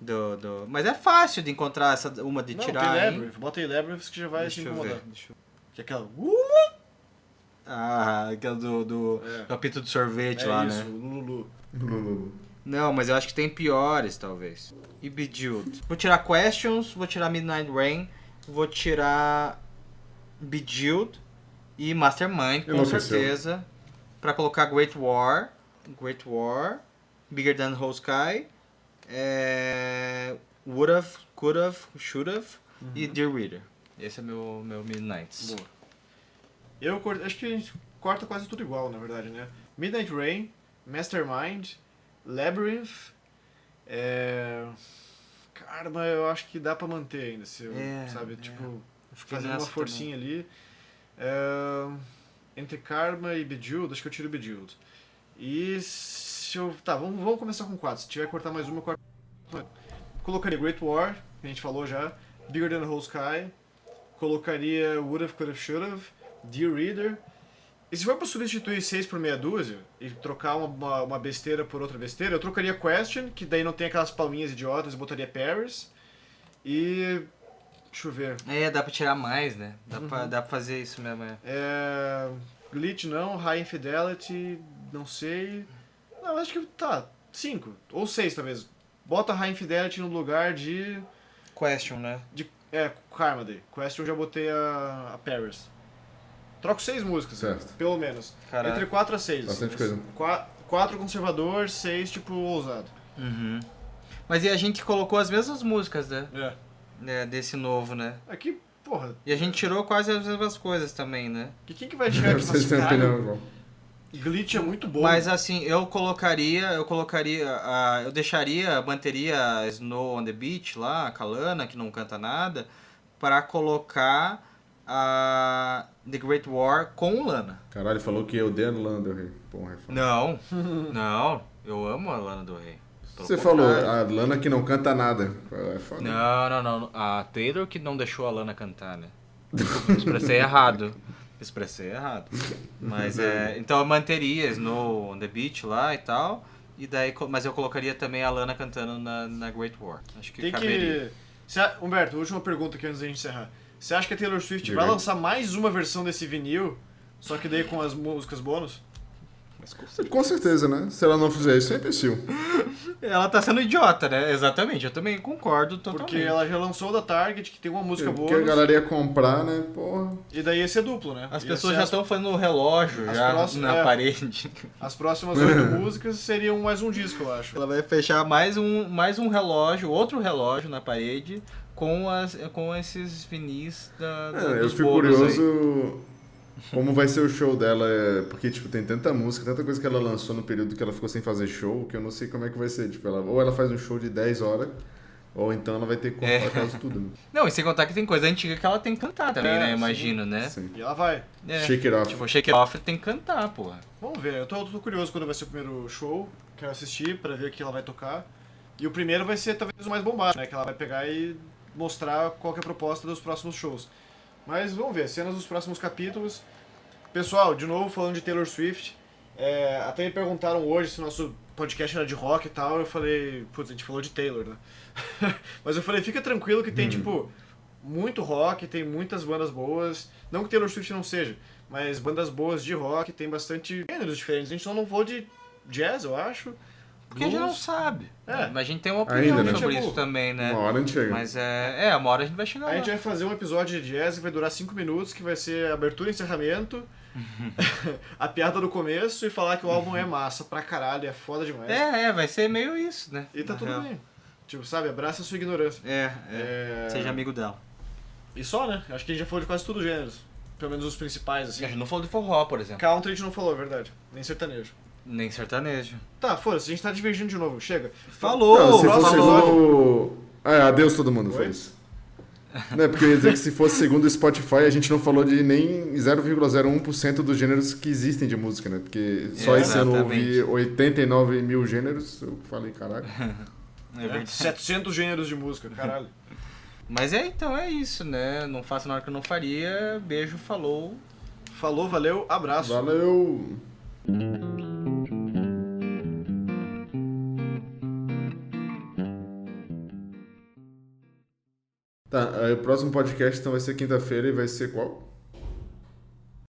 Do, do... Mas é fácil de encontrar essa, uma de Não, tirar, tem hein? Labyrinth. Bota aí Labyrinth que já vai se Deixa eu incomodar. ver. Deixa eu... Que é aquela... Uh, Ah, aquela do, do É. capítulo de sorvete é lá, isso, né? Lulu. Não, mas eu acho que tem piores, talvez. E Bejeweled. Vou tirar Questions, vou tirar Midnight Rain, vou tirar Bejeweled e Mastermind, com certeza. Pra colocar Great War, Great War, Bigger Than Whole Sky, é... Would've, Could've, Should've e Dear Reader. Esse é meu, meu Midnights. Boa. Eu acho que a gente corta quase tudo igual, na verdade, né? Midnight Rain, Mastermind, Labyrinth, é... Karma eu acho que dá pra manter ainda, se eu, É, sabe? é. Tipo, fazendo uma forcinha ali. É, Entre Karma e Bejeweled, acho que eu tiro Bejeweled. E se eu... Tá, vamos, vamos começar com quatro. Se tiver que cortar mais uma, eu corto. Colocaria Great War, que a gente falou já. Bigger Than the Whole Sky. Colocaria Would've, Could've, Should've. Dear Reader. E se for pra substituir 6 por meia dúzia e trocar uma, uma besteira por outra besteira, eu trocaria Question, que daí não tem aquelas palminhas idiotas, e botaria Paris. E. Deixa eu ver. É, dá pra tirar mais, né? Dá, Uhum. pra, dá pra fazer isso mesmo, é. É, glitch não, High Infidelity, não sei. Não, acho que tá. 5 ou 6 talvez. Bota High Infidelity no lugar de. Question, né? de é, Karma Day. Question eu já botei a, a Paris. Troco 6 músicas, Certo. pelo menos. Caralho. Entre 4 a 6. Bastante coisa. 4 conservador, 6 tipo ousado. Uhum. Mas e a gente colocou as mesmas músicas, né? É. É, desse novo, né? Aqui, porra, E a gente tirou quase as mesmas coisas também, né? que quem que vai chegar aqui e falar Vocês assim, têm opinião "Caralho, igual. Glitch é muito bom. Mas assim, eu colocaria, eu colocaria, ah, eu deixaria, manteria a Snow on the Beach lá, a Kalana, que não canta nada, para colocar a The Great War com o Lana. Caralho, falou que eu odeio a Lana Del Rey. Porra, é. Não, não, eu amo a Lana do Rei. Você falou, a Lana que não canta nada. É foda. Não, não, não. A Taylor que não deixou a Lana cantar, né? Expressei errado. Expressei errado. Mas é. Então eu manteria Snow on the Beach lá e tal. E daí, mas eu colocaria também a Lana cantando na, na Great War. Acho que Tem caberia. que. Cê- Humberto, última pergunta aqui antes da gente encerrar. Você acha que a Taylor Swift Diga vai lançar mais uma versão desse vinil, só que daí com as músicas bônus? Com certeza, né? Se ela não fizer isso, é imbecil. Ela tá sendo idiota, né? Exatamente. Eu também concordo totalmente. Porque ela já lançou o da Target, que tem uma música Porque a bônus, galera ia comprar, né? Porra. e daí ia ser duplo, né? As Ia pessoas já as- estão fazendo o relógio As já próximas- na é. parede. As próximas oito músicas seriam mais um disco, eu acho. Ela vai fechar mais um, mais um relógio, outro relógio na parede com, as, com esses vinis da, da- É, eu fico curioso como vai ser o show dela. é, Porque, tipo, tem tanta música, tanta coisa que ela lançou no período que ela ficou sem fazer show, que eu não sei como é que vai ser. Tipo, ela, ou ela faz um show de 10 horas, ou então ela vai ter que comprar É. quase tudo. Né? Não, e sem contar que tem coisa antiga que ela tem que cantar também, É, né? sim. Imagino, né? Sim. E ela vai. É. Shake it off. Tipo, Shake It Off tem que cantar, porra. Vamos ver, eu tô, eu tô curioso quando vai ser o primeiro show. Quero assistir pra ver o que ela vai tocar. E o primeiro vai ser talvez o mais bombado, né? Que ela vai pegar e mostrar qual que é a proposta dos próximos shows. Mas vamos ver, cenas dos próximos capítulos. Pessoal, de novo falando de Taylor Swift. é, até me perguntaram hoje se nosso podcast era de rock e tal. Eu falei, putz, a gente falou de Taylor, né? Mas eu falei, fica tranquilo que tem, tipo, muito rock, tem muitas bandas boas. Não que Taylor Swift não seja, mas bandas boas de rock, tem bastante gêneros diferentes. A gente só não falou de jazz, eu acho. Porque a gente não sabe. É. Mas a gente tem uma opinião Ainda, né? sobre isso também, né? Uma hora a gente chega. Mas é, é, uma hora a gente vai chegar A gente vai fazer um episódio de jazz que vai durar 5 minutos, que vai ser abertura e encerramento, a piada do começo e falar que o álbum é massa pra caralho, é foda demais. É, é, vai ser meio isso, né? E tá Na tudo real. bem. Tipo, sabe, abraça a sua ignorância. É, é. É, Seja amigo dela. E só, né? Acho que a gente já falou de quase tudo gêneros. Pelo menos os principais, A assim. gente não falou de forró, por exemplo. Country a gente não falou, é verdade. Nem sertanejo. Nem sertanejo. Tá, foda-se, a gente tá divergindo de novo. Chega. Falou! Não, se fosse segundo. É, adeus todo mundo, Oi? foi isso. Não, é porque eu ia dizer que se fosse segundo o Spotify, a gente não falou de nem 0,01% dos gêneros que existem de música, né? Porque só esse ano eu ouvi Exatamente. 89 mil gêneros, eu falei, caralho. É É, verdade. 700 gêneros de música, caralho. Mas é, então é isso, né? Não faço na hora que eu não faria. Beijo, falou. Falou, valeu, abraço. Valeu! Tá, o próximo podcast então vai ser quinta-feira e vai ser qual?